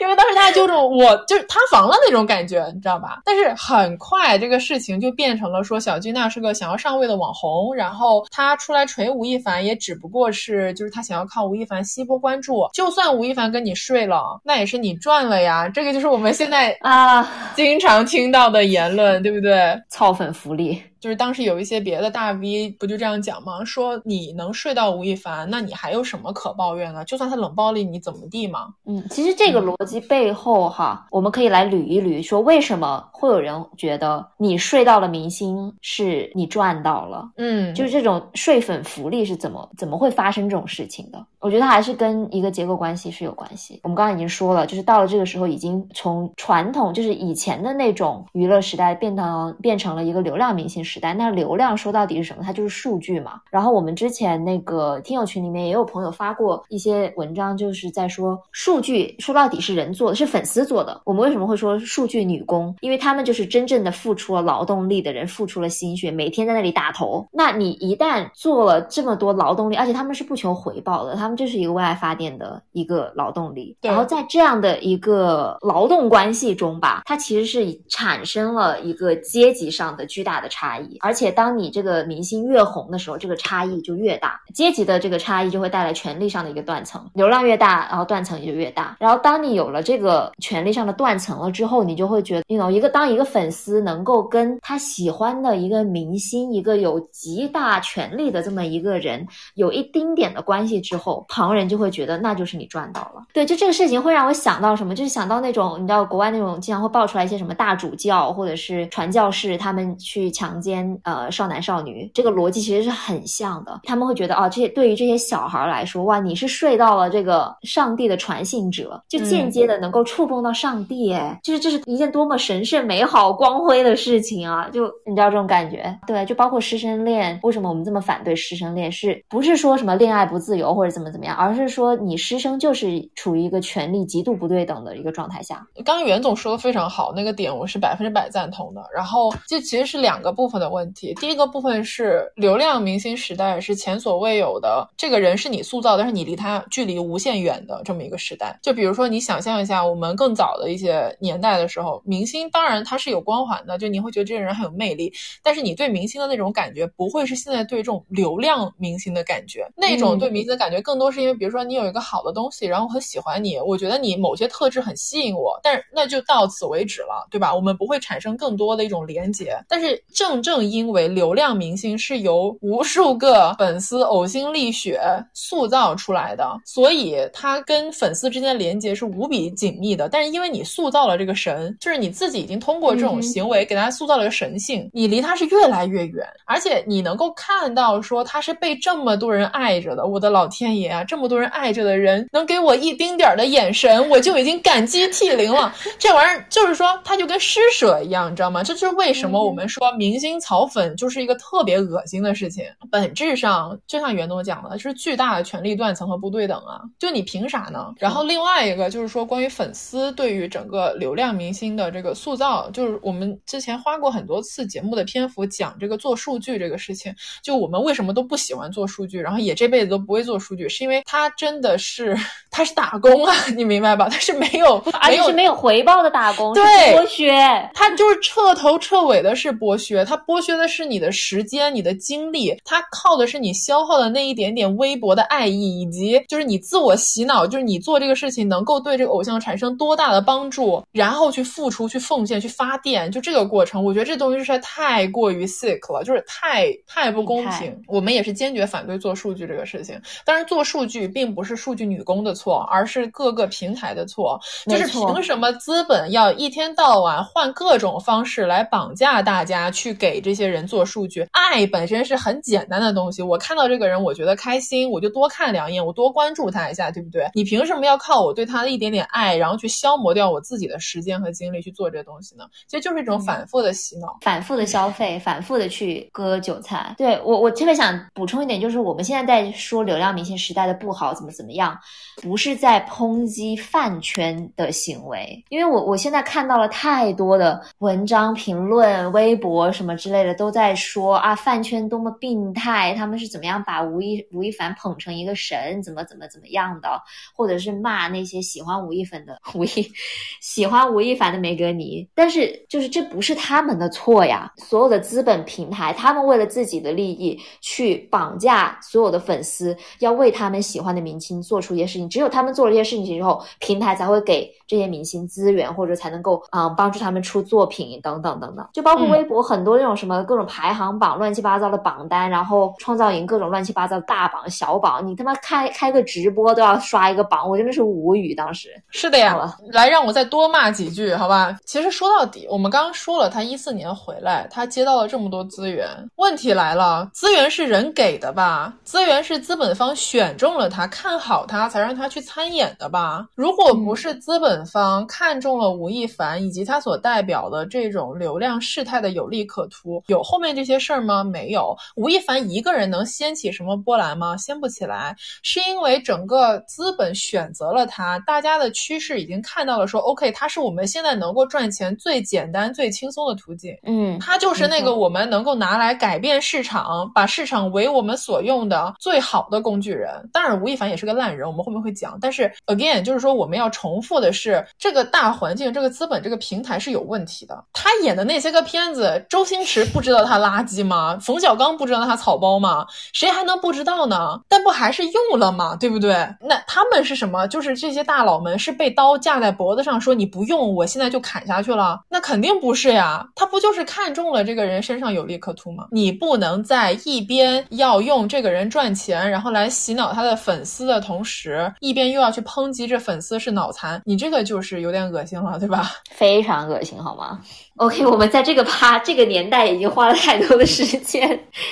因为当时大家就这种，我就是塌房了那种感觉，你知道吧？但是很快这个事情就变成了说，小金娜是个想要上位的网红，然后他出来锤吴亦凡，也只不过是就是他想要靠吴亦凡吸波关注。就算吴亦凡跟你睡了，那也是你赚了呀。这个就是我们现在啊经常听到的言论，对不对？操粉福利。me. 就是当时有一些别的大 V 不就这样讲吗？说你能睡到吴亦凡，那你还有什么可抱怨的？就算他冷暴力你怎么地嘛？嗯，其实这个逻辑背后哈，我们可以来捋一捋，说为什么会有人觉得你睡到了明星是你赚到了？嗯，就是这种睡粉福利是怎么怎么会发生这种事情的？我觉得还是跟一个结构关系是有关系。我们刚刚已经说了，就是到了这个时候，已经从传统就是以前的那种娱乐时代变成变成了一个流量明星。时代，那流量说到底是什么？它就是数据嘛。然后我们之前那个听友群里面也有朋友发过一些文章，就是在说数据说到底是人做的，是粉丝做的。我们为什么会说数据女工？因为他们就是真正的付出了劳动力的人，付出了心血，每天在那里打头。那你一旦做了这么多劳动力，而且他们是不求回报的，他们就是一个为爱发电的一个劳动力。然后在这样的一个劳动关系中吧，它其其实是产生了一个阶级上的巨大的差异，而且当你这个明星越红的时候，这个差异就越大，阶级的这个差异就会带来权力上的一个断层，流量越大，然后断层也就越大。然后当你有了这个权力上的断层了之后，你就会觉得，你 know 一个当一个粉丝能够跟他喜欢的一个明星，一个有极大权力的这么一个人有一丁点的关系之后，旁人就会觉得那就是你赚到了。对，就这个事情会让我想到什么，就是想到那种你知道国外那种经常会爆出来一些什么大主教或者是传教士他们去强奸呃少男少女，这个逻辑其实是很像的。他们会觉得啊，这些对于这些小孩来说，哇，你是睡到了这个上帝的传信者，就间接的能够触碰到上帝，哎，就是这是一件多么神圣、美好、光辉的事情啊！就你知道这种感觉，对，就包括师生恋，为什么我们这么反对师生恋？是不是说什么恋爱不自由或者怎么怎么样，而是说你师生就是处于一个权力极度不对等的一个状态下。刚刚袁总说的非常好，那个点我是百分之百赞同的。然后这其实是两个部分的问题，第一个部分是流量明星时代是前所未有的，这个人是你塑造，但是你离他距离无限远的这么一个时代。就比如说你想象一下，我们更早的一些年代的时候，明星当然他是有光环的，就你会觉得这个人很有魅力，但是你对明星的那种感觉不会是现在对这种流量明星的感觉，那种对明星的感觉更多是因为，比如说你有一个好的东西，然后我很喜欢你，我觉得你某些特质很吸引我，但是那就到此为止了，对吧？我们不会产生更多的一种连接。但是正正因为流量明星是由无数个粉丝呕心沥血塑造出来的，所以他跟粉丝之间的连接是无比紧密的。但是因为你塑造了这个神，就是你自己已经通过这种行为给大家塑造了个神性，你离他是越来越远，而且你能够看到说他是被这么多人爱着的。我的老天爷啊，这么多人爱着的人，能给我一丁点儿的眼神，我就已经感激涕零了。这玩意儿就是说，他就跟施舍一样，你知道吗？这就是为什么我们说明星草粉就是一个特别恶心的事情。本质上，就像袁总讲的，是巨大的权力断层和不对等啊！就你凭啥呢？然后另外一个就是说，关于粉丝对于整个流量明星的这个塑造，就是我们之前花过很多次节目的篇幅讲这个做数据这个事情。就我们为什么都不喜欢做数据，然后也这辈子都不会做数据，是因为他真的是他是打工啊，你明白吧？他是没有，而且是没有回报的打工，对剥削。他就是彻头彻尾的是剥削，他剥削的是你的时间、你的精力，它靠的是你消耗的那一点点微薄的爱意，以及就是你自我洗脑，就是你做这个事情能够对这个偶像产生多大的帮助，然后去付出、去奉献、去发电，就这个过程，我觉得这东西实在太过于 sick 了，就是太太不公平。我们也是坚决反对做数据这个事情。当然，做数据并不是数据女工的错，而是各个平台的错。就是凭什么资本要一天到晚换各种方式来绑架大家去给这些人做数据？爱本身是很简单的东西，我看到这个人，我觉得开心，我就多看两眼，我多关注他一下，对不对？你凭什么要靠我对他的一点点爱，然后去消磨掉我自己的时间和精力去做这东西呢？其实就是一种反复的洗脑，反复的消费，反复的去割韭菜。对我，我特别想补充一点，就是我们现在在说流量明星时代的不好，怎么怎么样，不是在抨击饭圈的行为，因为我我现在看到了太多的文章、评论、微博什么之类的，都在说啊，饭圈多么病态，他们是怎么样把吴亦吴亦凡捧成一个神，怎么怎么怎么样的，或者是骂那些喜欢吴亦凡的 [laughs] 吴亦喜欢吴亦凡的梅格尼，但是就是这不是他们的错呀，所有的资本平台，他们为了自己的利益去绑架所有的粉丝，要为他们喜欢的明星做出一些事情，只有他们做了这些事情之后，平台才会给这些明星资源，或者才能够啊、帮助他们出作品等等等等，就包括微博很多那种什么各种排行榜、乱七八糟的榜单，然后创造营各种乱七八糟的大榜、小榜，你他妈开开个直播都要刷一个榜，我真的是无语。当时是的呀，来让我再多骂几句，好吧？其实说到底，我们刚刚说了，他一四年回来，他接到了这么多资源，问题来了，资源是人给的吧？资源是资本方选中了他，看好他才让他去参演的吧？如果不是资本方看中了吴亦凡以及他所代表的这种流量事态的有利可图，有后面这些事儿吗？没有。吴亦凡一个人能掀起什么波澜吗？掀不起来，是因为整个资本选择了他，大家的趋势已经看到了说，OK，他是我们现在能够赚钱最简单、最轻松的途径。嗯，他就是那个我们能够拿来改变市场、把市场为我们所用的最好的工具人。当然，吴亦凡也是个烂人，我们后面会讲。但是 again，就是说我们要重复的是，这个大环境、这个资本本这个平台是有问题的。他演的那些个片子，周星驰不知道他垃圾吗？冯小刚不知道他草包吗？谁还能不知道呢？但不还是用了吗？对不对？那他们是什么？就是这些大佬们是被刀架在脖子上，说你不用，我现在就砍下去了？那肯定不是呀，他不就是看中了这个人身上有利可图吗？你不能在一边要用这个人赚钱，然后来洗脑他的粉丝的同时，一边又要去抨击这粉丝是脑残，你这个就是有点恶心了，对吧？非常恶心，好吗？OK，我们在这个趴这个年代已经花了太多的时间，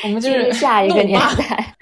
我们就是下一个年代。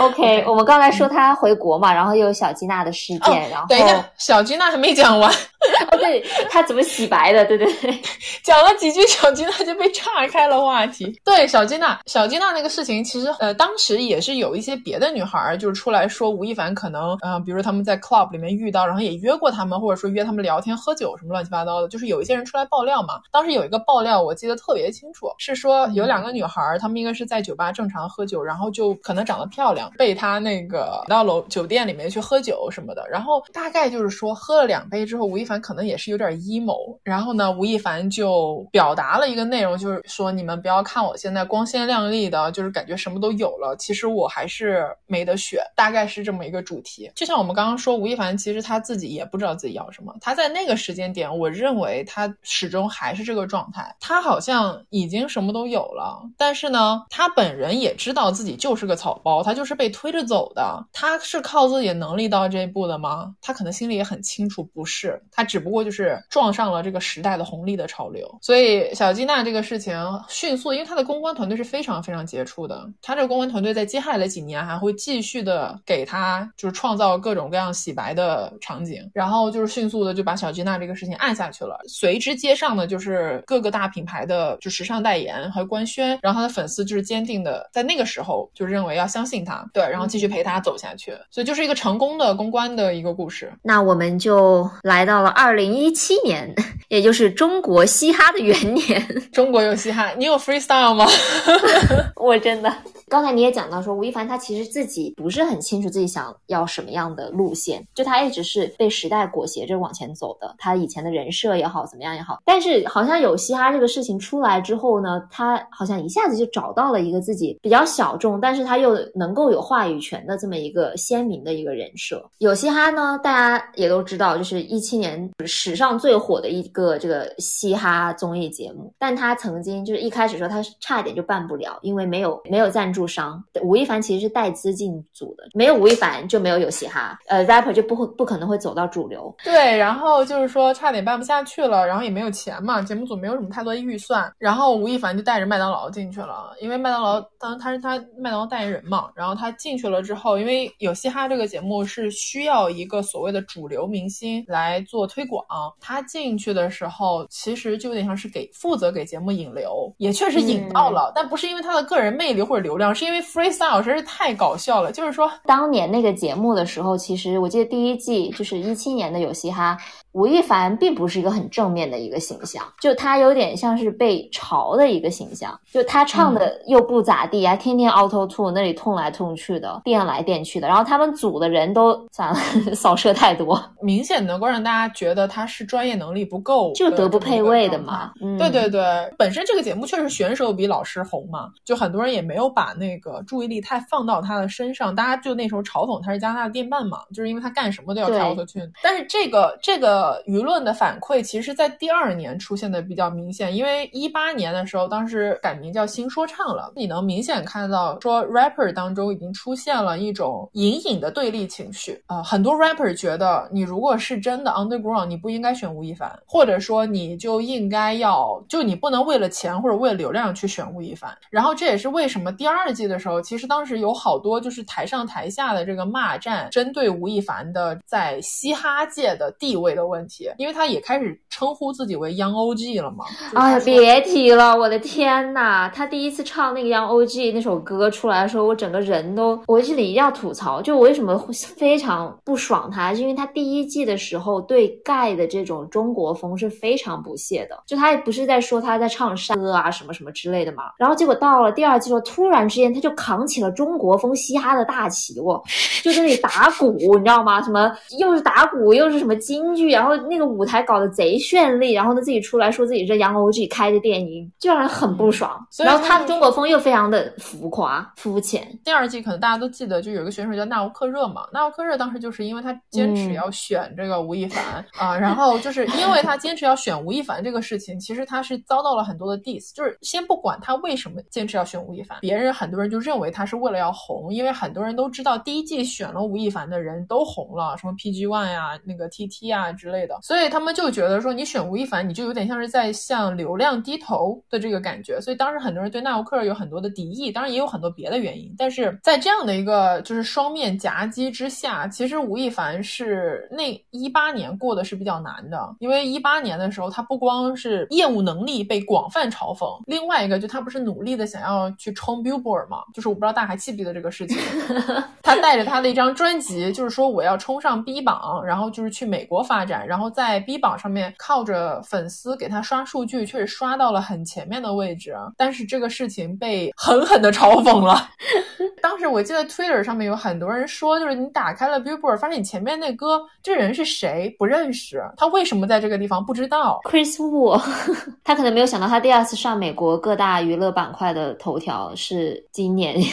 OK，我们刚才说他回国嘛，然后又有小吉娜的事件，然后等一下，小吉娜还没讲完。[laughs] 哦，对他怎么洗白的？对对对，[laughs] 讲了几句，小金娜就被岔开了话题。[laughs] 对，小金娜，小金娜那个事情，其实呃，当时也是有一些别的女孩就是出来说吴亦凡可能，嗯，比如他们在 club 里面遇到，然后也约过他们，或者说约他们聊天喝酒什么乱七八糟的，就是有一些人出来爆料嘛。当时有一个爆料，我记得特别清楚，是说有两个女孩，她们应该是在酒吧正常喝酒，然后就可能长得漂亮，被他那个到楼酒店里面去喝酒什么的，然后大概就是说喝了两杯之后，吴亦凡可能也是有点 emo，然后呢，吴亦凡就表达了一个内容，就是说你们不要看我现在光鲜亮丽的，就是感觉什么都有了，其实我还是没得选，大概是这么一个主题。就像我们刚刚说，吴亦凡其实他自己也不知道自己要什么，他在那个时间点，我认为他始终还是这个状态，他好像已经什么都有了，但是呢，他本人也知道自己就是个草包，他就是被推着走的，他是靠自己能力到这一步的吗？他可能心里也很清楚，不是，他只不过就是撞上了这个时代的红利的潮流。所以小吉娜这个事情迅速，因为他的公关团队是非常非常杰出的，他这个公关团队在接下来的几年还会继续的给他就是创造各种各样洗白的场景，然后就是迅速的就把小吉娜这个事情按下去了。随之接上的就是各个大品牌的就时尚代言和官宣，然后他的粉丝就是坚定的在那个时候就认为要相信他，对，然后继续陪他走下去，所以就是一个成功的公关的一个故事。那我们就来到了二零一七年，也就是中国嘻哈的元年。[laughs] 中国有嘻哈，你有 freestyle 吗？[laughs] 我真的，刚才你也讲到说，吴亦凡他其实自己不是很清楚自己想要什么样的路线，就他一直是被时代裹挟着往前走的。他以前的人设也好，怎么样也好，但是好像有嘻哈这个事情出来之后呢，他好像一下子就找到了一个自己比较小众，但是他又能够有话语权的这么一个鲜明的一个人设。有嘻哈呢，大家也都知道，就是一七年史上最火的一个这个嘻哈综艺节目，但他曾经就是一开始说他差点就办不了，因为没有没有赞助商。吴亦凡其实是带资进组的，没有吴亦凡就没有有嘻哈，呃，rapper 就不会不可能会走到主流。对，然后就是说差点办不下去了，然后也没有钱嘛，节目组没有什么太多预算，然后吴亦凡就带着麦当劳进去了，因为麦当劳当他是他麦当劳代言人嘛，然后他进去了之后，因为有嘻哈这个节目是需要一个所谓的主流明星来做推广，他进去的时候其实就有点像是给负责给节目引流，也确实引到了，但不是因为他的个人魅力或者流量，是因为 freestyle 实在是太搞笑了，就是说当年那个节目的时候，其实我记得第一季就是一七年的有嘻哈。吴亦凡并不是一个很正面的一个形象，就他有点像是被嘲的一个形象，就他唱的又不咋地啊，天天 auto tune 那里痛来痛去的，电来电去的，然后他们组的人都算了，[laughs] 扫射太多，明显能够让大家觉得他是专业能力不够，就德不配位的嘛。嗯对对对，本身这个节目确实选手比老师红嘛，就很多人也没有把那个注意力太放到他的身上，大家就那时候嘲讽他是加拿大电鳗嘛，就是因为他干什么都要开 auto tune，但是这个这个。呃，舆论的反馈其实，在第二年出现的比较明显，因为一八年的时候，当时改名叫新说唱了，你能明显看到说 rapper 当中已经出现了一种隐隐的对立情绪啊，很多 rapper 觉得你如果是真的 underground，你不应该选吴亦凡，或者说你就应该要就你不能为了钱或者为了流量去选吴亦凡。然后这也是为什么第二季的时候，其实当时有好多就是台上台下的这个骂战，针对吴亦凡的在嘻哈界的地位的。问题，因为他也开始称呼自己为 Young OG 了嘛。哎呀，别提了，我的天呐！他第一次唱那个 Young OG 那首歌出来的时候，我整个人都，我这里一定要吐槽，就我为什么会非常不爽他，是因为他第一季的时候对盖的这种中国风是非常不屑的，就他也不是在说他在唱山歌啊什么什么之类的嘛。然后结果到了第二季，突然之间他就扛起了中国风嘻哈的大旗，我就在那里打鼓，你知道吗？什么又是打鼓又是什么京剧啊？然后那个舞台搞得贼绚丽，然后呢自己出来说自己是 Young OG 开的电影，就让人很不爽。然后他的中国风又非常的浮夸肤浅。第二季可能大家都记得，就有一个选手叫纳乌克热嘛，纳乌克热当时就是因为他坚持要选这个吴亦凡啊，然后就是因为他坚持要选吴亦凡这个事情，其实他是遭到了很多的 diss，就是先不管他为什么坚持要选吴亦凡，别人很多人就认为他是为了要红，因为很多人都知道第一季选了吴亦凡的人都红了，什么 PG One 呀、那个 TT 啊之类的，所以他们就觉得说你选吴亦凡，你就有点像是在向流量低头的这个感觉，所以当时很多人对纳吾克尔有很多的敌意，当然也有很多别的原因，但是在这样的一个就是双面夹击之下，其实吴亦凡是那一八年过的是比较难的，因为一八年的时候他不光是业务能力被广泛嘲讽，另外一个就他不是努力的想要去冲 Billboard 嘛，就是我不知道大家还记不记得这个事情，[laughs] 他带着他的一张专辑，就是说我要冲上 B 榜，然后就是去美国发展，然后在 B 榜上面靠着粉丝给他刷数据，确实刷到了很前面的位置，但是这个事情被狠狠的嘲讽了。[laughs] 当时我记得 Twitter 上面有很多人说，就是你打开了 Billboard，发现你前面那歌，这人是谁？不认识，他为什么在这个地方？不知道。Chris Wu，[laughs] 他可能没有想到，他第二次上美国各大娱乐板块的头条是今年 [laughs] 的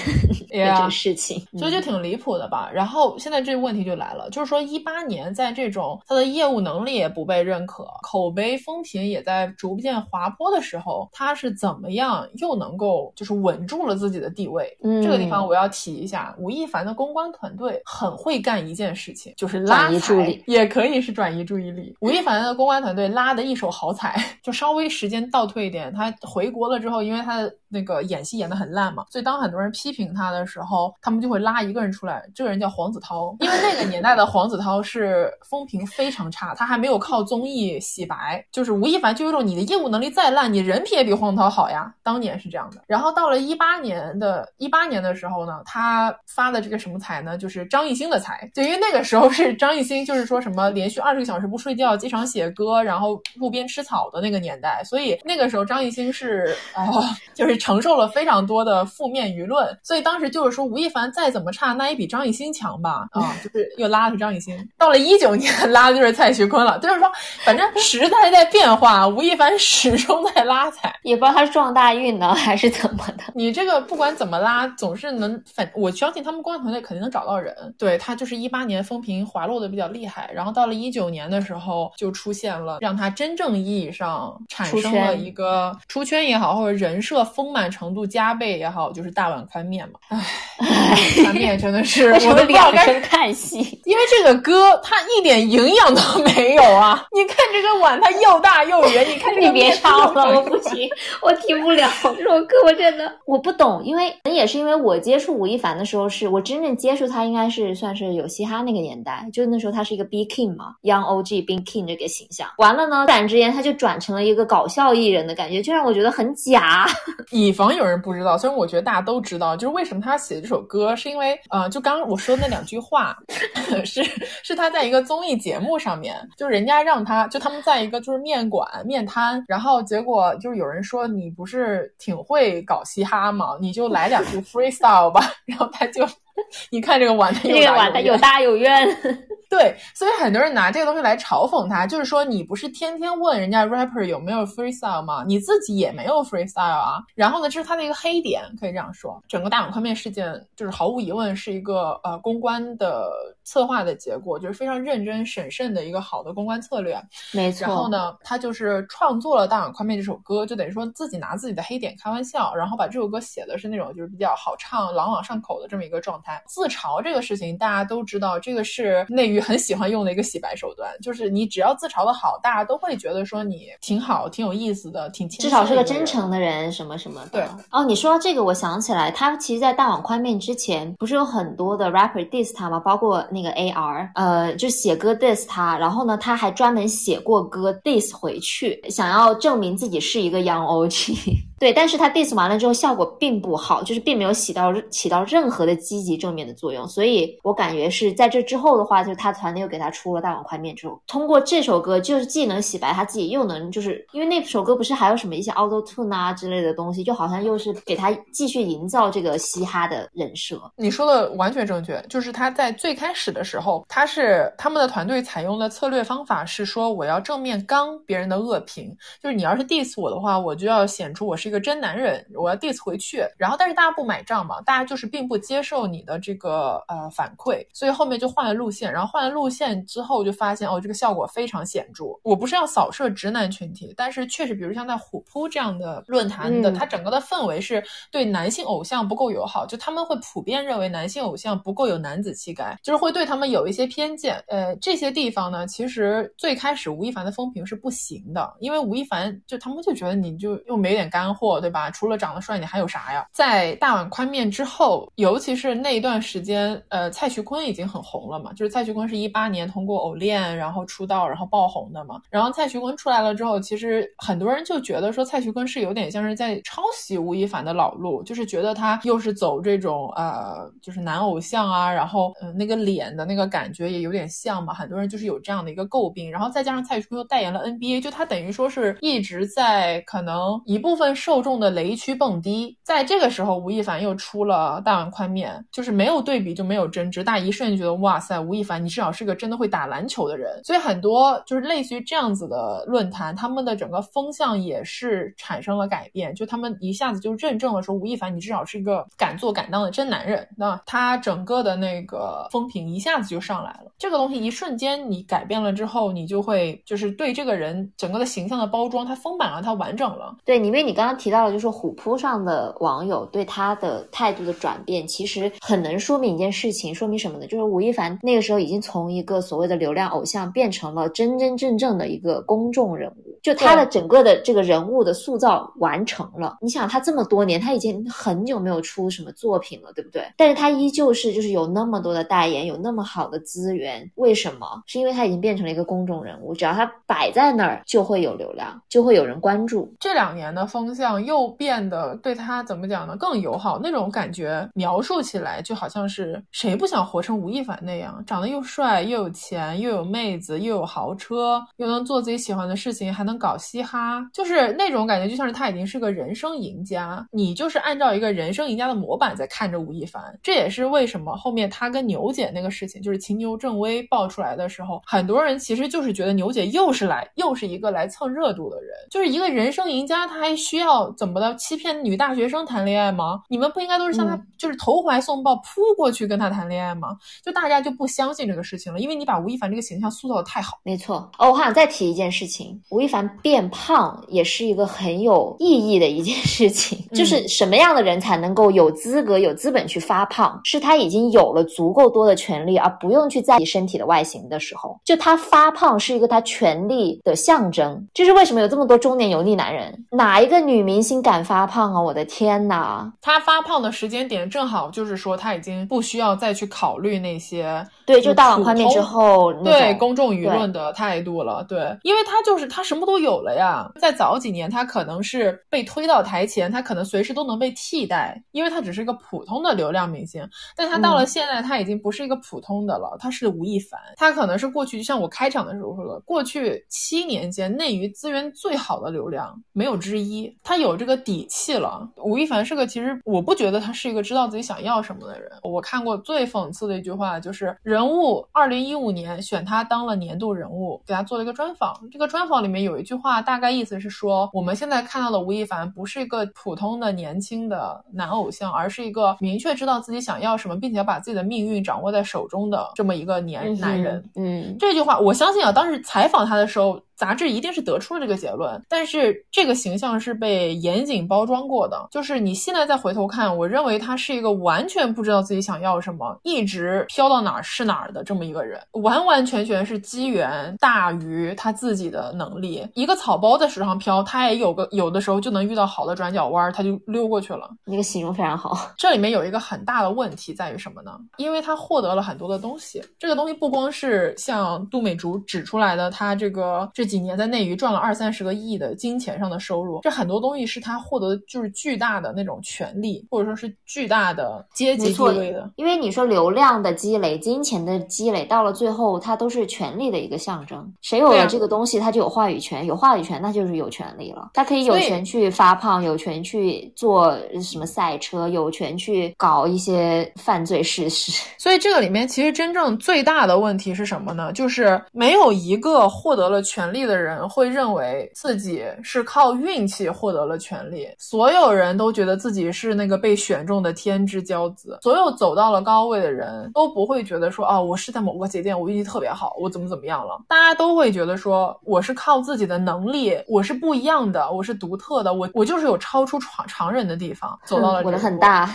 这个事情，所以就挺离谱的吧。然后现在这个问题就来了，就是说一八年在这种他的业务能力也不被认可，口碑风评也在逐渐滑坡的时候，他是怎么样又能够就是稳住了自己的地位？嗯，这个地方我要提一下，吴亦凡的公关团队很会干一件事情，就是拉踩，也可以是转移注意力。吴亦凡的公关团队拉的一手好彩，就稍微时间倒退一点，他回国了之后，因为他的那个演戏演的很烂嘛，所以当很多人批评他的时候，他们就会拉一个人出来，这个人叫黄子韬，因为那个年代的黄子韬是风评非常差，他还没有靠综艺洗白，就是吴亦凡就有种你的业务能力再烂，你人品也比黄子韬好呀，当年是这样的。然后到了一八年的一八年的时候呢，他发的这个什么财呢，就是张艺兴的财，就因为那个时候是张艺兴，就是说什么连续二十个小时不睡觉，机场写歌，然后路边吃草的那个年代，所以那个时候张艺兴是啊、就是承受了非常多的负面舆论，所以当时就是说吴亦凡再怎么差，那也比张艺兴强吧，啊，就是又拉了张艺兴。到了一九年，拉的就是蔡徐坤了，就是说反正 [laughs] 时代在变化，吴亦凡始终在拉踩，也不知道他是撞大运呢还是怎么的。你这个不管怎么拉，总是能反，我相信他们公关团队肯定能找到人。对他就是一八年风评滑落的比较厉害，然后到了一九年的时候，就出现了让他真正意义上产生了一个出圈也好，或者人设丰满程度加倍也好，就是大碗宽面嘛。唉，[laughs] 宽面真的是我都两声叹息，因为这个歌它一点营养都没有啊！你看这个碗，它又大又圆，你看这个你别唱了，我不行，我听不了这首歌，我真的我不懂，因为也是因为我接触吴亦凡的时候，是我真正接触他应该是算是有嘻哈那个年代，就那时候他是一个 B King 嘛，Young OG B King 这个形象。完了呢，突然之间他就转成了一个搞笑艺人的感觉，就让我觉得很假。以防有人不知道，虽然我觉得大家都知道，就是为什么他写这首歌，是因为呃，就刚刚我说的那两句话，[laughs] 是是他在一个综艺节目上面，就人家让他就他们在一个就是面馆面摊，然后结果就是有人说你不是挺会搞嘻哈吗？你就来两句 freestyle 吧，[laughs] 然后他就。[laughs] 你看这个碗，这个碗它有大有圆。对，所以很多人拿这个东西来嘲讽他，就是说你不是天天问人家 rapper 有没有 freestyle 吗？你自己也没有 freestyle 啊。然后呢，这是他的一个黑点，可以这样说。整个大碗宽面事件就是毫无疑问是一个呃公关的策划的结果，就是非常认真审慎的一个好的公关策略。没错。然后呢，他就是创作了大碗宽面这首歌，就等于说自己拿自己的黑点开玩笑，然后把这首歌写的是那种就是比较好唱、朗朗上口的这么一个状态。自嘲这个事情，大家都知道，这个是内娱很喜欢用的一个洗白手段，就是你只要自嘲的好，大家都会觉得说你挺好、挺有意思的、挺至少是个真诚的人，什么什么的。对。哦，你说到这个，我想起来，他其实，在大碗宽面之前，不是有很多的 rapper diss 他吗？包括那个 AR，呃，就写歌 diss 他，然后呢，他还专门写过歌 diss 回去，想要证明自己是一个 Young OG。对，但是他 diss 完了之后效果并不好，就是并没有起到起到任何的积极正面的作用，所以我感觉是在这之后的话，就是他团队又给他出了大碗宽面之后，通过这首歌就是既能洗白他自己，又能就是因为那首歌不是还有什么一些 auto tune 啊之类的东西，就好像又是给他继续营造这个嘻哈的人设。你说的完全正确，就是他在最开始的时候，他是他们的团队采用的策略方法是说，我要正面刚别人的恶评，就是你要是 diss 我的话，我就要显出我是一个真男人，我要 diss 回去。然后，但是大家不买账嘛，大家就是并不接受你的这个呃反馈，所以后面就换了路线。然后换了路线之后，就发现哦，这个效果非常显著。我不是要扫射直男群体，但是确实，比如像在虎扑这样的论坛的，它整个的氛围是对男性偶像不够友好，就他们会普遍认为男性偶像不够有男子气概，就是会对他们有一些偏见。呃，这些地方呢，其实最开始吴亦凡的风评是不行的，因为吴亦凡就他们就觉得你就又没点干货，对吧？除了长得帅，你还有啥呀？在大碗宽面之后，尤其是那一段时间，呃，蔡徐坤已经很红了嘛，就是蔡徐坤是一八年通过偶练然后出道，然后爆红的嘛。然后蔡徐坤出来了之后，其实很多人就觉得说蔡徐坤是有点像是在抄袭吴亦凡的老路，就是觉得他又是走这种呃，就是男偶像啊，然后嗯，那个脸的那个感觉也有点像嘛，很多人就是有这样的一个诟病。然后再加上蔡徐坤又代言了 NBA，就他等于说是一直在可能一部分是受众的雷区蹦迪。在这个时候，吴亦凡又出了大碗宽面，就是没有对比就没有争执，大家一瞬间觉得哇塞，吴亦凡你至少是个真的会打篮球的人。所以很多就是类似于这样子的论坛，他们的整个风向也是产生了改变，就他们一下子就认证了说吴亦凡你至少是一个敢做敢当的真男人。那他整个的那个风评一下子就上来了。这个东西一瞬间你改变了之后，你就会就是对这个人整个的形象的包装，它丰满了，它完整了。对，因为你刚刚提到了，就是虎扑上的网友对他的态度的转变，其实很能说明一件事情，说明什么呢？就是吴亦凡那个时候已经从一个所谓的流量偶像变成了真真正正的一个公众人物，就他的整个的这个人物的塑造完成了。你想，他这么多年，他已经很久没有出什么作品了，对不对？但是他依旧是就是有那么多的代言，有那么好的资源，为什么？是因为他已经变成了一个公众人物，只要他摆在那儿，就会有流量，就会有人关注。这两年的风向又变得对他怎么讲呢？更友好那种感觉，描述起来就好像是谁不想活成吴亦凡那样，长得又帅又有钱又有妹子又有豪车，又能做自己喜欢的事情，还能搞嘻哈，就是那种感觉，就像是他已经是个人生赢家。你就是按照一个人生赢家的模板在看着吴亦凡。这也是为什么后面他跟牛姐那个事情，就是秦牛正威爆出来的时候，很多人其实就是觉得牛姐又是来又是一个来蹭热度的人，就是一个人生赢家，他还需要怎么的欺骗女大学生谈恋爱吗？你们不应该都是向他就是投怀送抱扑过去跟他谈恋爱吗？就大家就不相信这个事情了，因为你把吴亦凡这个形象塑造的太好。没错哦，我还想再提一件事情，吴亦凡变胖也是一个很有意义的一件事情，[laughs] 就是什么样的人才能够有资格、有资本去发胖？是他已经有了足够多的权利，而不用去在意身体的外形的时候，就他发胖是一个他权利的象征。这是为什么有这么多中年油腻男人？哪一个女明星敢发胖啊？我的天哪！他发胖的时间点正好就是说他已经不需要再去考虑那些对，就大碗宽面之后对公众舆论的态度了。对，因为他就是他什么都有了呀。在早几年，他可能是被推到台前，他可能随时都能被替代，因为他只是一个普通的流量明星。但他到了现在，他已经不是一个普通的了，他是吴亦凡。他可能是过去，就像我开场的时候说的，过去七年间内娱资源最好的流量没有之一。他有这个底气了。吴亦凡是个，其实我不觉得他是一个知道自己想要什么的人。我看过最讽刺的一句话，就是人物二零一五年选他当了年度人物，给他做了一个专访。这个专访里面有一句话，大概意思是说，我们现在看到的吴亦凡不是一个普通的年轻的男偶像，而是一个明确知道自己想要什么，并且把自己的命运掌握在手中的这么一个年男人。嗯，这句话我相信啊，当时采访他的时候。杂志一定是得出了这个结论，但是这个形象是被严谨包装过的。就是你现在再回头看，我认为他是一个完全不知道自己想要什么，一直飘到哪儿是哪儿的这么一个人，完完全全是机缘大于他自己的能力。一个草包在水上飘，他也有个有的时候就能遇到好的转角弯，他就溜过去了。那个形容非常好。这里面有一个很大的问题在于什么呢？因为他获得了很多的东西，这个东西不光是像杜美竹指出来的，他这个这。几年在内娱赚了二三十个亿的金钱上的收入，这很多东西是他获得就是巨大的那种权利，或者说是巨大的阶级地位的。因为你说流量的积累、金钱的积累，到了最后，它都是权力的一个象征。谁有了这个东西，他就有话语权，有话语权，那就是有权利了。他可以有权去发胖，有权去做什么赛车，有权去搞一些犯罪事实。[laughs] 所以这个里面其实真正最大的问题是什么呢？就是没有一个获得了权利的人会认为自己是靠运气获得了权利，所有人都觉得自己是那个被选中的天之骄子。所有走到了高位的人都不会觉得说啊，我是在某个节点我运气特别好，我怎么怎么样了？大家都会觉得说，我是靠自己的能力，我是不一样的，我是独特的，我我就是有超出常常人的地方，走到了我的很大。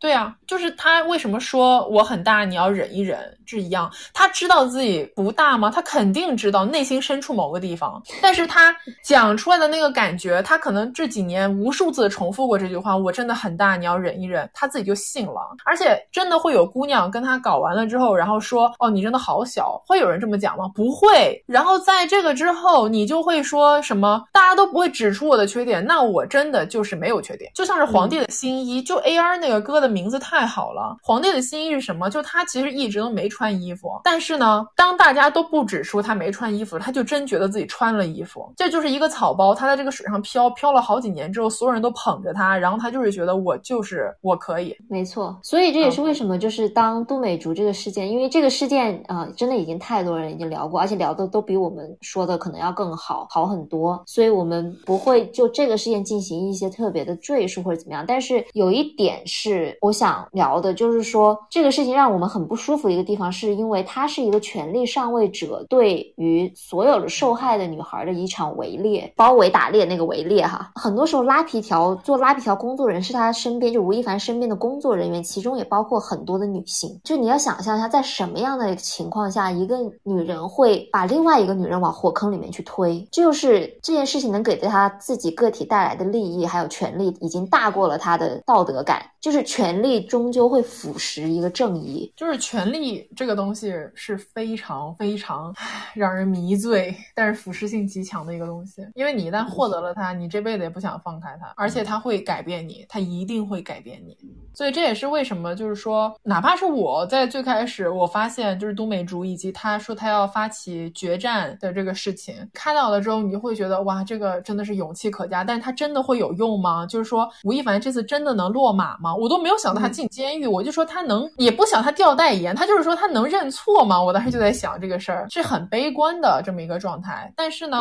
对啊，就是他为什么说我很大，你要忍一忍，是一样。他知道自己不大吗？他肯定知道内心深处某个地方，但是他讲出来的那个感觉，他可能这几年无数次重复过这句话，我真的很大，你要忍一忍，他自己就信了。而且真的会有姑娘跟他搞完了之后，然后说，哦，你真的好小，会有人这么讲吗？不会。然后在这个之后，你就会说什么，大家都不会指出我的缺点，那我真的就是没有缺点，就像是皇帝的新衣，就 A R 那个歌的。名字太好了，皇帝的新衣是什么？就他其实一直都没穿衣服，但是呢，当大家都不指出他没穿衣服，他就真觉得自己穿了衣服。这就是一个草包，他在这个水上漂漂了好几年之后，所有人都捧着他，然后他就是觉得我就是我可以。没错，所以这也是为什么就是当都美竹这个事件，因为这个事件啊，真的已经太多人已经聊过，而且聊的都比我们说的可能要更好好很多，所以我们不会就这个事件进行一些特别的赘述或者怎么样。但是有一点是。我想聊的就是说，这个事情让我们很不舒服的一个地方，是因为它是一个权力上位者对于所有的受害的女孩的一场围猎、包围打猎那个围猎哈。很多时候拉皮条做拉皮条工作人是他身边就吴亦凡身边的工作人员，其中也包括很多的女性。就你要想象一下，在什么样的情况下，一个女人会把另外一个女人往火坑里面去推？就是这件事情能给他自己个体带来的利益还有权利，已经大过了他的道德感。就是权力终究会腐蚀一个正义，就是权力这个东西是非常非常让人迷醉，但是腐蚀性极强的一个东西。因为你一旦获得了它，你这辈子也不想放开它，而且它会改变你，它一定会改变你。所以这也是为什么，就是说，哪怕是我在最开始，我发现就是都美竹以及他说他要发起决战的这个事情，看到了之后，你就会觉得哇，这个真的是勇气可嘉。但是他真的会有用吗？就是说，吴亦凡这次真的能落马吗？我都没有想到他进监狱，我就说他能，也不想他掉代言，他就是说他能认错吗？我当时就在想这个事儿是很悲观的这么一个状态。但是呢，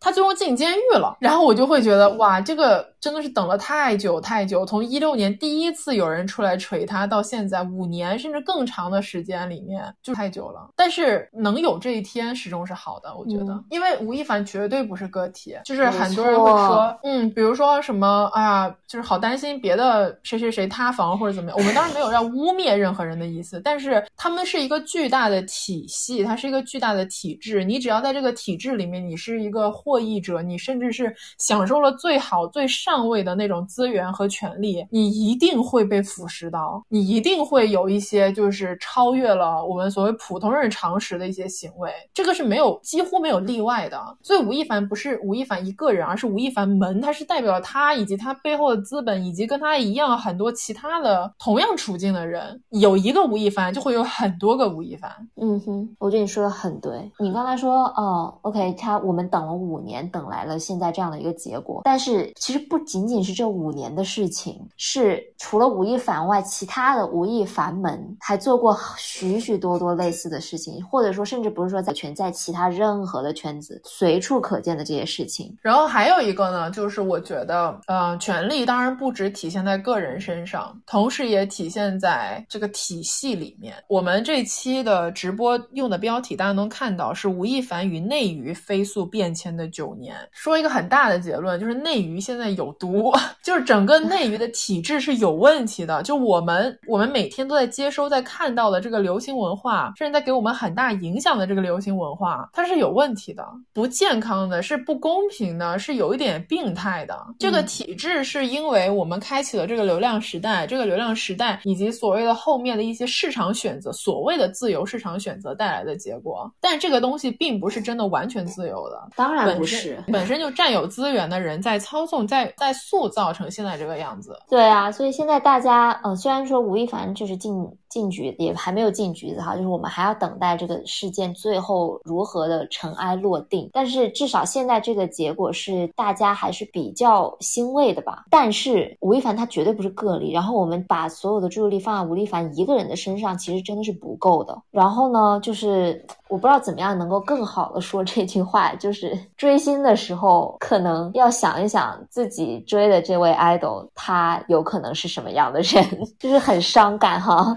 他最后进监狱了，然后我就会觉得哇，这个真的是等了太久太久，从一六年第一次有人。人出来锤他，到现在五年甚至更长的时间里面就太久了。但是能有这一天，始终是好的，我觉得。因为吴亦凡绝对不是个体，就是很多人会说，嗯，比如说什么，哎呀，就是好担心别的谁谁谁塌房或者怎么样。我们当然没有要污蔑任何人的意思，但是他们是一个巨大的体系，它是一个巨大的体制。你只要在这个体制里面，你是一个获益者，你甚至是享受了最好最上位的那种资源和权利，你一定会被。腐蚀到你，一定会有一些就是超越了我们所谓普通人常识的一些行为，这个是没有几乎没有例外的。所以吴亦凡不是吴亦凡一个人，而是吴亦凡门，他是代表他以及他背后的资本，以及跟他一样很多其他的同样处境的人。有一个吴亦凡，就会有很多个吴亦凡。嗯哼，我觉得你说的很对。你刚才说，哦，OK，他我们等了五年，等来了现在这样的一个结果。但是其实不仅仅是这五年的事情，是除了吴亦。凡外，其他的吴亦凡们还做过许许多多类似的事情，或者说，甚至不是说在全在其他任何的圈子随处可见的这些事情。然后还有一个呢，就是我觉得，呃，权力当然不只体现在个人身上，同时也体现在这个体系里面。我们这期的直播用的标题，大家能看到是吴亦凡与内娱飞速变迁的九年。说一个很大的结论，就是内娱现在有毒，[laughs] 就是整个内娱的体制是有问题。的就我们，我们每天都在接收、在看到的这个流行文化，甚至在给我们很大影响的这个流行文化，它是有问题的，不健康的，是不公平的，是有一点病态的。这个体制是因为我们开启了这个流量时时代，这个流量时代以及所谓的后面的一些市场选择，所谓的自由市场选择带来的结果。但这个东西并不是真的完全自由的，当然不本是身。本身就占有资源的人在操纵，在在塑造成现在这个样子。对啊，所以现在大家，呃，虽然说吴亦凡就是进进局，也还没有进局子哈，就是我们还要等待这个事件最后如何的尘埃落定。但是至少现在这个结果是大家还是比较欣慰的吧。但是吴亦凡他绝对不是个例，然后我们把所有的注意力放在吴亦凡一个人的身上，其实真的是不够的。然后呢，就是我不知道怎么样能够更好的说这句话，就是追星的时候可能要想一想自己追的这位 idol 他有可能是什么样的人，[laughs] 就是很伤感哈。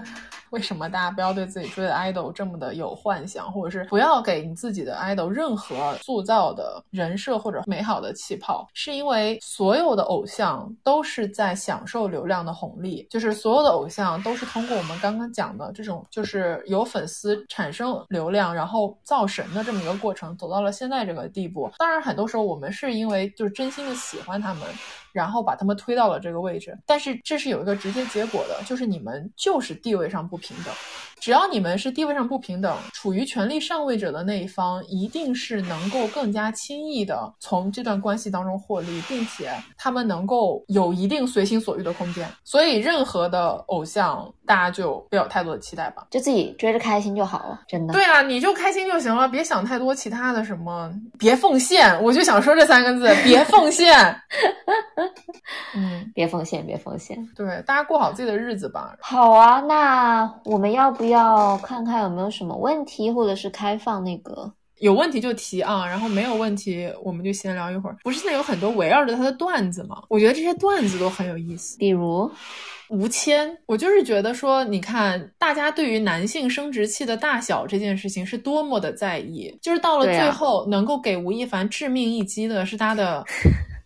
为什么大家不要对自己追的 idol 这么的有幻想，或者是不要给你自己的 idol 任何塑造的人设或者美好的气泡？是因为所有的偶像都是在享受流量的红利，就是所有的偶像都是通过我们刚刚讲的这种，就是有粉丝产生流量，然后造神的这么一个过程，走到了现在这个地步。当然，很多时候我们是因为就是真心的喜欢他们。然后把他们推到了这个位置，但是这是有一个直接结果的，就是你们就是地位上不平等。只要你们是地位上不平等，处于权力上位者的那一方，一定是能够更加轻易的从这段关系当中获利，并且他们能够有一定随心所欲的空间。所以，任何的偶像，大家就不要有太多的期待吧，就自己追着开心就好了，真的。对啊，你就开心就行了，别想太多其他的什么，别奉献。我就想说这三个字，别奉献。[laughs] 嗯，别奉献，别奉献。对，大家过好自己的日子吧。好啊，那我们要不要看看有没有什么问题，或者是开放那个？有问题就提啊，然后没有问题我们就闲聊一会儿。不是现在有很多围绕着他的段子吗？我觉得这些段子都很有意思。比如吴谦，我就是觉得说，你看大家对于男性生殖器的大小这件事情是多么的在意，就是到了最后能够给吴亦凡致命一击的是他的。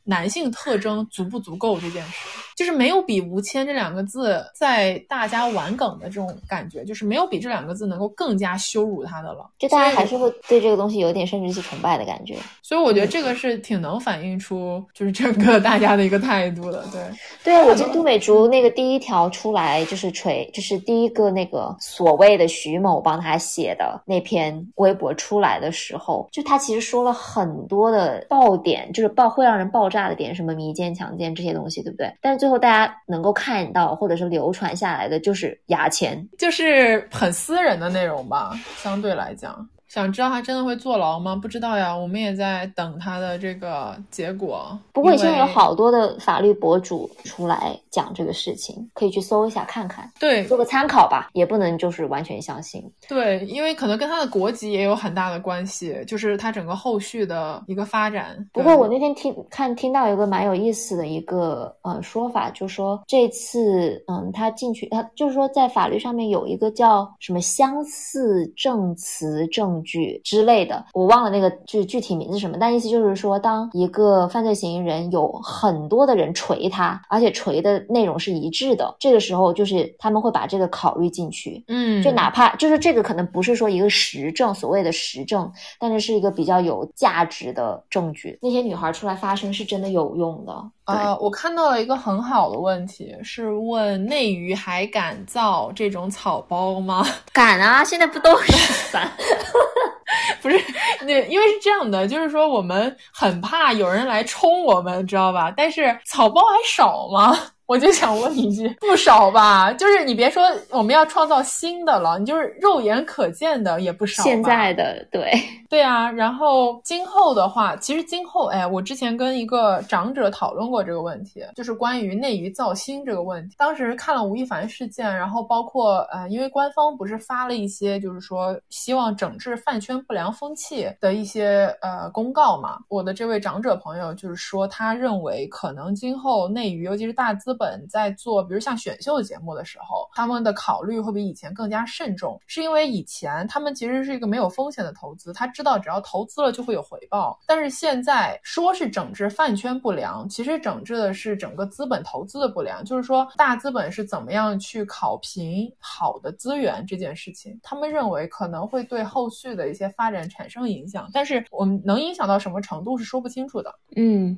男性特征足不足够这件事，就是没有比吴谦这两个字在大家玩梗的这种感觉，就是没有比这两个字能够更加羞辱他的了。就大家还是会对这个东西有点甚至是崇拜的感觉。所以我觉得这个是挺能反映出就是整个大家的一个态度的。对，对啊，我记得杜美竹那个第一条出来就是锤，就是第一个那个所谓的徐某帮他写的那篇微博出来的时候，就他其实说了很多的爆点，就是爆会让人爆。炸的点什么迷奸、强奸这些东西，对不对？但是最后大家能够看到或者是流传下来的，就是牙签，就是很私人的内容吧，相对来讲。想知道他真的会坐牢吗？不知道呀，我们也在等他的这个结果。不过现在有好多的法律博主出来讲这个事情，可以去搜一下看看，对，做个参考吧，也不能就是完全相信。对，因为可能跟他的国籍也有很大的关系，就是他整个后续的一个发展。不过我那天听看听到有个蛮有意思的一个呃说法，就说这次嗯他进去，他就是说在法律上面有一个叫什么相似证词证。据之类的，我忘了那个具具体名字什么，但意思就是说，当一个犯罪嫌疑人有很多的人锤他，而且锤的内容是一致的，这个时候就是他们会把这个考虑进去，嗯，就哪怕就是这个可能不是说一个实证，所谓的实证，但是是一个比较有价值的证据。那些女孩出来发声是真的有用的。啊，我看到了一个很好的问题，是问内娱还敢造这种草包吗？[laughs] 敢啊，现在不都是 [laughs] 敢。不是，那因为是这样的，就是说我们很怕有人来冲我们，知道吧？但是草包还少吗？我就想问一句，不少吧？就是你别说我们要创造新的了，你就是肉眼可见的也不少。现在的对 [laughs] 对啊，然后今后的话，其实今后，哎，我之前跟一个长者讨论过这个问题，就是关于内娱造星这个问题。当时看了吴亦凡事件，然后包括呃，因为官方不是发了一些，就是说希望整治饭圈不良风气的一些呃公告嘛。我的这位长者朋友就是说，他认为可能今后内娱，尤其是大资本。本在做，比如像选秀节目的时候，他们的考虑会比以前更加慎重，是因为以前他们其实是一个没有风险的投资，他知道只要投资了就会有回报。但是现在说是整治饭圈不良，其实整治的是整个资本投资的不良，就是说大资本是怎么样去考评好的资源这件事情，他们认为可能会对后续的一些发展产生影响，但是我们能影响到什么程度是说不清楚的。嗯，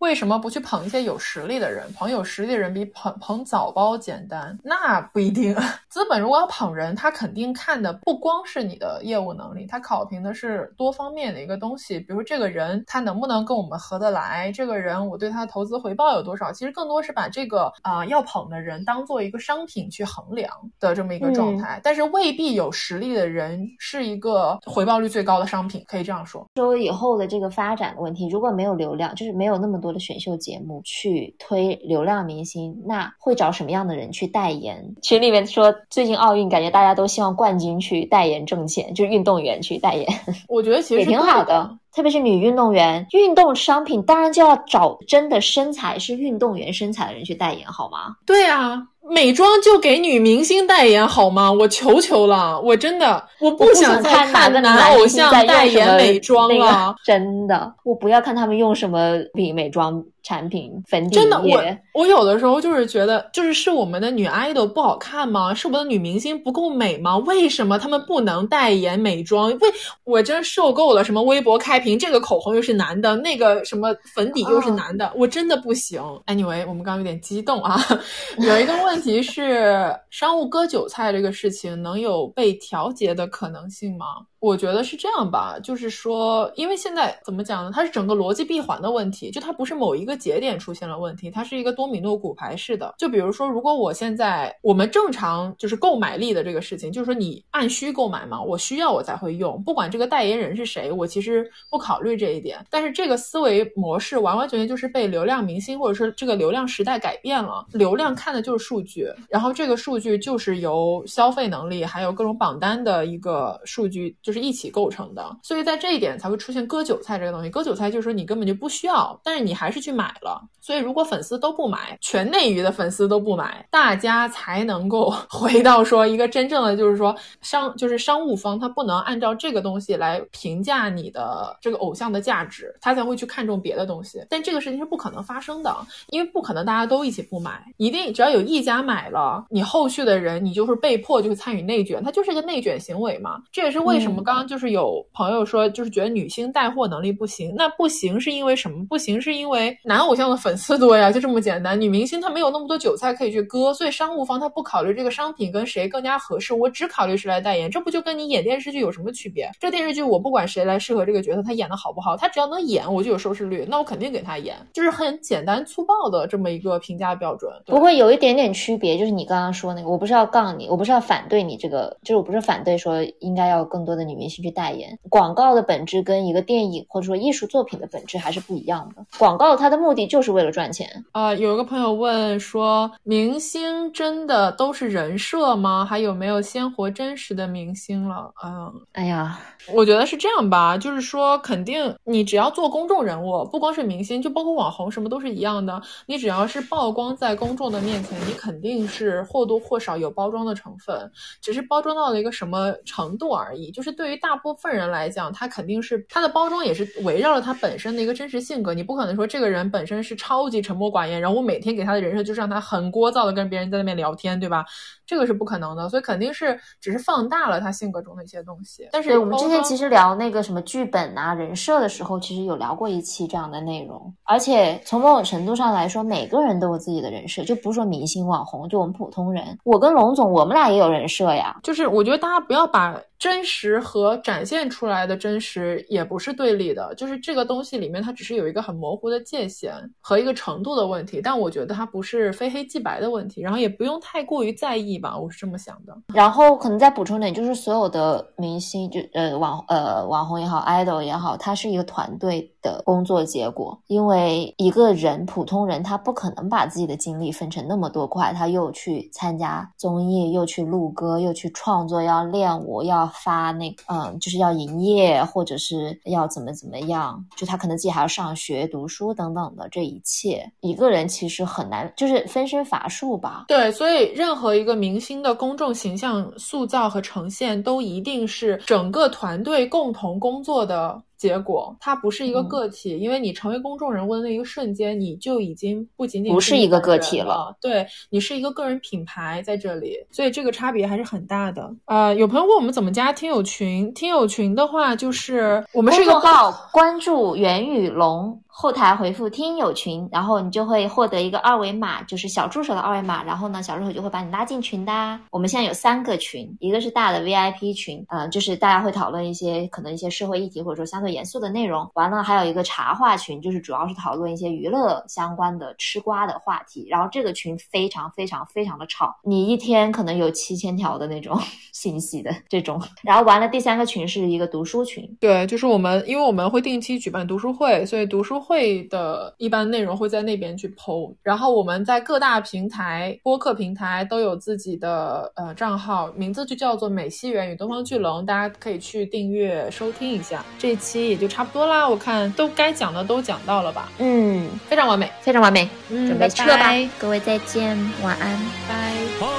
为什么不去捧一些有实力的人？捧有实力。力的人比捧捧早包简单，那不一定。[laughs] 资本如果要捧人，他肯定看的不光是你的业务能力，他考评的是多方面的一个东西，比如这个人他能不能跟我们合得来，这个人我对他的投资回报有多少，其实更多是把这个啊、要捧的人当做一个商品去衡量的这么一个状态，但是未必有实力的人是一个回报率最高的商品，可以这样说。说以后的这个发展的问题，如果没有流量，就是没有那么多的选秀节目去推流量明星，那会找什么样的人去代言？群里面说，最近奥运感觉大家都希望冠军去代言挣钱，就是运动员去代言，我觉得其实也挺好的。特别是女运动员，运动商品当然就要找真的身材是运动员身材的人去代言，好吗？对啊，美妆就给女明星代言好吗？我求求了，我真的我不想再看男偶像代言美妆那了。个，[laughs] 真的，我不要看他们用什么比美妆产品，粉底真的，我我有的时候就是觉得，就是是我们的女 idol 不好看吗？是我们的女明星不够美吗？为什么她们不能代言美妆？为我真受够了，什么微博开屏，这个口红又是男的，那个什么粉底又是男的，我真的不行。Anyway，我们刚刚有点激动啊。[laughs] 有一个问题是，商务割韭菜这个事情能有被调节的可能性吗？我觉得是这样吧，就是说，因为现在怎么讲呢？它是整个逻辑闭环的问题，就它不是某一个节点出现了问题，它是一个多米诺骨牌式的。就比如说，如果我现在我们正常就是购买力的这个事情，就是说你按需购买嘛，我需要我才会用，不管这个代言人是谁，我其实不考虑这一点。但是这个思维模式完完全全就是被流量明星或者是这个流量时代改变了，流量看的就是数据，然后这个数据就是由消费能力还有各种榜单的一个数据。就是一起构成的，所以在这一点才会出现割韭菜这个东西。割韭菜就是说你根本就不需要，但是你还是去买了。所以如果粉丝都不买，全内娱的粉丝都不买，大家才能够 [laughs] 回到说一个真正的就是说商就是商务方他不能按照这个东西来评价你的这个偶像的价值，他才会去看重别的东西。但这个事情是不可能发生的，因为不可能大家都一起不买，一定只要有一家买了，你后续的人你就是被迫就会参与内卷，它就是一个内卷行为嘛。这也是为什么。刚刚就是有朋友说，就是觉得女星带货能力不行，那不行是因为什么？不行是因为男偶像的粉丝多呀，就这么简单。女明星她没有那么多韭菜可以去割，所以商务方他不考虑这个商品跟谁更加合适，我只考虑谁来代言，这不就跟你演电视剧有什么区别？这电视剧我不管谁来适合这个角色，他演的好不好，他只要能演，我就有收视率，那我肯定给他演，就是很简单粗暴的这么一个评价标准。不过有一点点区别，就是你刚刚说那个，我不是要杠你，我不是要反对你这个，就是我不是反对说应该要更多的女明星去代言。广告的本质跟一个电影或者说艺术作品的本质还是不一样的。广告它的目的就是为了赚钱。啊、有一个朋友问说，明星真的都是人设吗？还有没有鲜活真实的明星了？嗯，哎呀，我觉得是这样吧，就是说，肯定你只要做公众人物，不光是明星，就包括网红，什么都是一样的。你只要是曝光在公众的面前，你肯定是或多或少有包装的成分，只是包装到了一个什么程度而已。就是对于大部分人来讲，他肯定是他的包装也是围绕了他本身的一个真实性格。你不可能说这个人本身是超级沉默寡言，然后我每天给他的人设就是让他很聒噪的跟别人在那边聊天，对吧？这个是不可能的，所以肯定是只是放大了他性格中的一些东西。但是我们之前其实聊那个什么剧本啊、人设的时候，其实有聊过一期这样的内容。而且从某种程度上来说，每个人都有自己的人设，就不是说明星、网红，就我们普通人。我跟龙总，我们俩也有人设呀。就是我觉得大家不要把真实和展现出来的真实也不是对立的，就是这个东西里面它只是有一个很模糊的界限和一个程度的问题，但我觉得它不是非黑即白的问题，然后也不用太过于在意吧，我是这么想的。然后可能再补充点，就是所有的明星，就呃网呃网红也好，idol 也好，它是一个团队的工作结果。因为一个人普通人，他不可能把自己的精力分成那么多块，他又去参加综艺，又去录歌，又去创作，要练舞，要发那嗯，就是要营业，或者是要怎么怎么样，就他可能自己还要上学、读书等等的这一切，一个人其实很难，就是分身乏术吧。对，所以任何一个明星的公众形象塑造和呈现，都一定是整个团队共同工作的结果，它不是一个嗯个体。因为你成为公众人物的那一个瞬间，你就已经不仅仅不是一个个是一个人体了了，对你是一个个人品牌在这里，所以这个差别还是很大的。呃，有朋友问我们怎么加听友群，听友群的话就是我们是一个号关注袁宇龙后台回复“听友群”，然后你就会获得一个二维码，就是小助手的二维码，然后呢，小助手就会把你拉进群的。我们现在有三个群，一个是大的 VIP 群，呃，就是大家会讨论一些可能一些社会议题或者说相对严肃的内容。完了，还有一个茶话群，就是主要是讨论一些娱乐相关的吃瓜的话题。然后这个群非常非常非常的吵，你一天可能有七千条的那种 [laughs] 信息的这种。然后完了，第三个群是一个读书群，对，就是我们因为我们会定期举办读书会，所以读书会的一般内容会在那边去剖。然后我们在各大平台、播客平台都有自己的呃账号，名字就叫做美西园与东方巨龙，大家可以去订阅收听一下。这期也就差不多啦，我看都该讲的都讲到了吧？嗯，非常完美，非常完美，嗯，准备撤吧拜拜，各位再见，晚安。拜。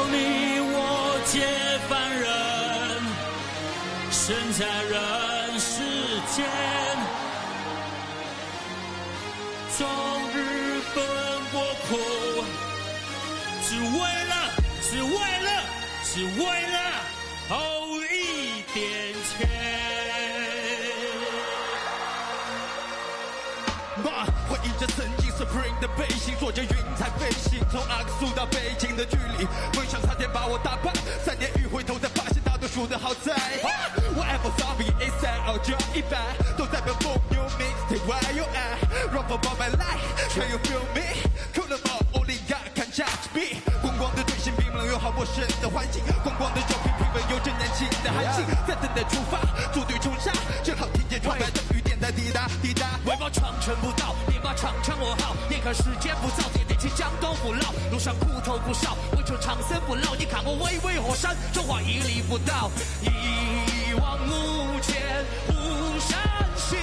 的背心，坐着云彩飞行，从阿克苏到北京的距离，梦想差点把我打败，三年一回头才发现大多数的好在。Whatever zombie is that 哦，只要一百都在被风 New mixtape where you at Run for all my life Can you feel me? Cool about only God can judge me. 光光的队形冰冷又好陌生的环境，光光的照片平稳有着年轻的寒气，在等待出发，组队冲杀，正好听见窗外的雨滴答滴答。为报长城不倒，你把长城我好。眼看时间不早，点得起江东不老。路上苦头不少，为求长生不老。你看我巍巍火山，中华屹立不倒。一往无前，巫山西，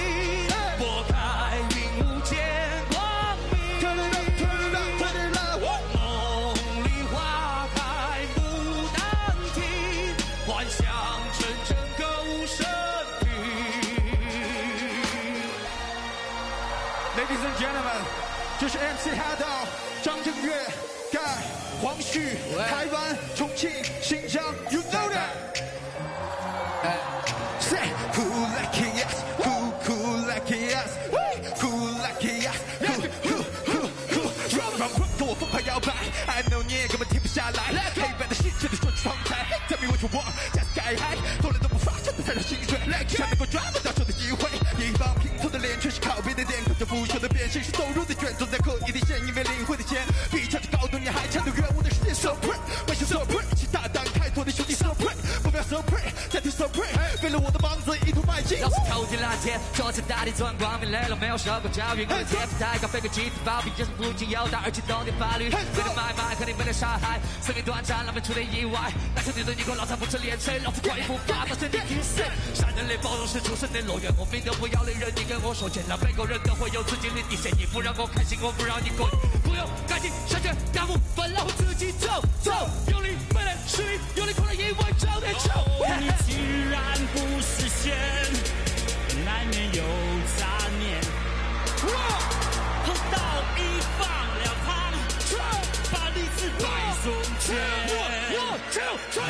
这是 MC 哈道、张震岳、盖、黄旭、台湾、重庆、新疆，You know that。Say like yes, cool cool like like yes, cool cool cool cool。Run run run，跟我疯狂摇摆，I know 你也根本停不下来。黑白的世界里说出窗台，Tell me what you want，加 sky high，从来都不发生的才是薪水，才能够抓得到手的机会。一方拼凑的脸，却是靠，着腐朽的变形，是走入的卷，走在刻意的线，因为领会的钱，比唱着高老是头顶蓝天，坐在大地转光明磊落，没有受过教育，我的天赋太高，飞个集体暴毙，人生不仅有道，而且懂点法律。为了买卖，肯定没得杀害，生命短暂，难免出点意外。那兄弟的你我老残不知连谁，老子快一步发到身体拼死。善人类包容是出生的乐园，我非得不要的人，你跟我说见，让每个人都会有自己的底线。你不让我开心，我不让你过。不用赶紧下去，大步分了，我自己走走，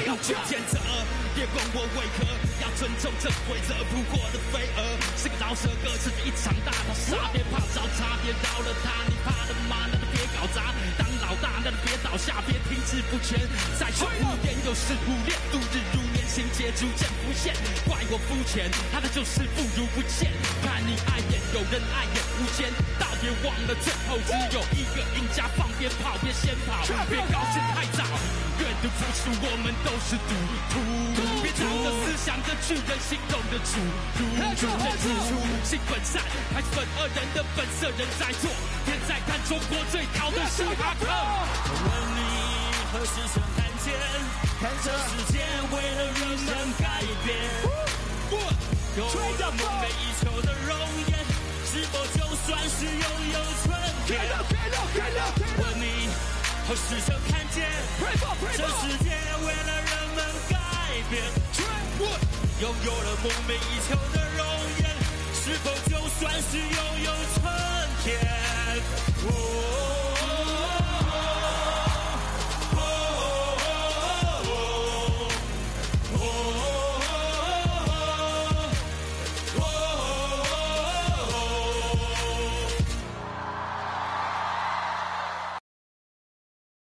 有权谴责，别管我为何要尊重这规则。不过的飞蛾是个饶舌歌词，一场大逃杀，别怕找茬，别饶了他。你怕了吗？那就别搞砸。当老大，那就别倒下，别停滞不前。再去污点又是污练，度日如年，情节逐渐浮现。怪我肤浅，他的就是不如不见。看你碍眼，有人碍眼无间，大别忘了最后只有一个赢家。放鞭炮，别先跑，别高兴太早。愿赌服输，我们都是赌徒。别当着思想的巨人，心中的主奴。主人之初，性本善，还是本恶人的本色人在做。天在看中国最讨的是哈克。我问你何时曾看见？看这世界为了人们改变。有了梦寐以求的容颜，是否就算是拥有春天？问你何时曾看见？这世界为了人们改变。拥有了梦寐以求的容颜，是否就算是拥有春天？哦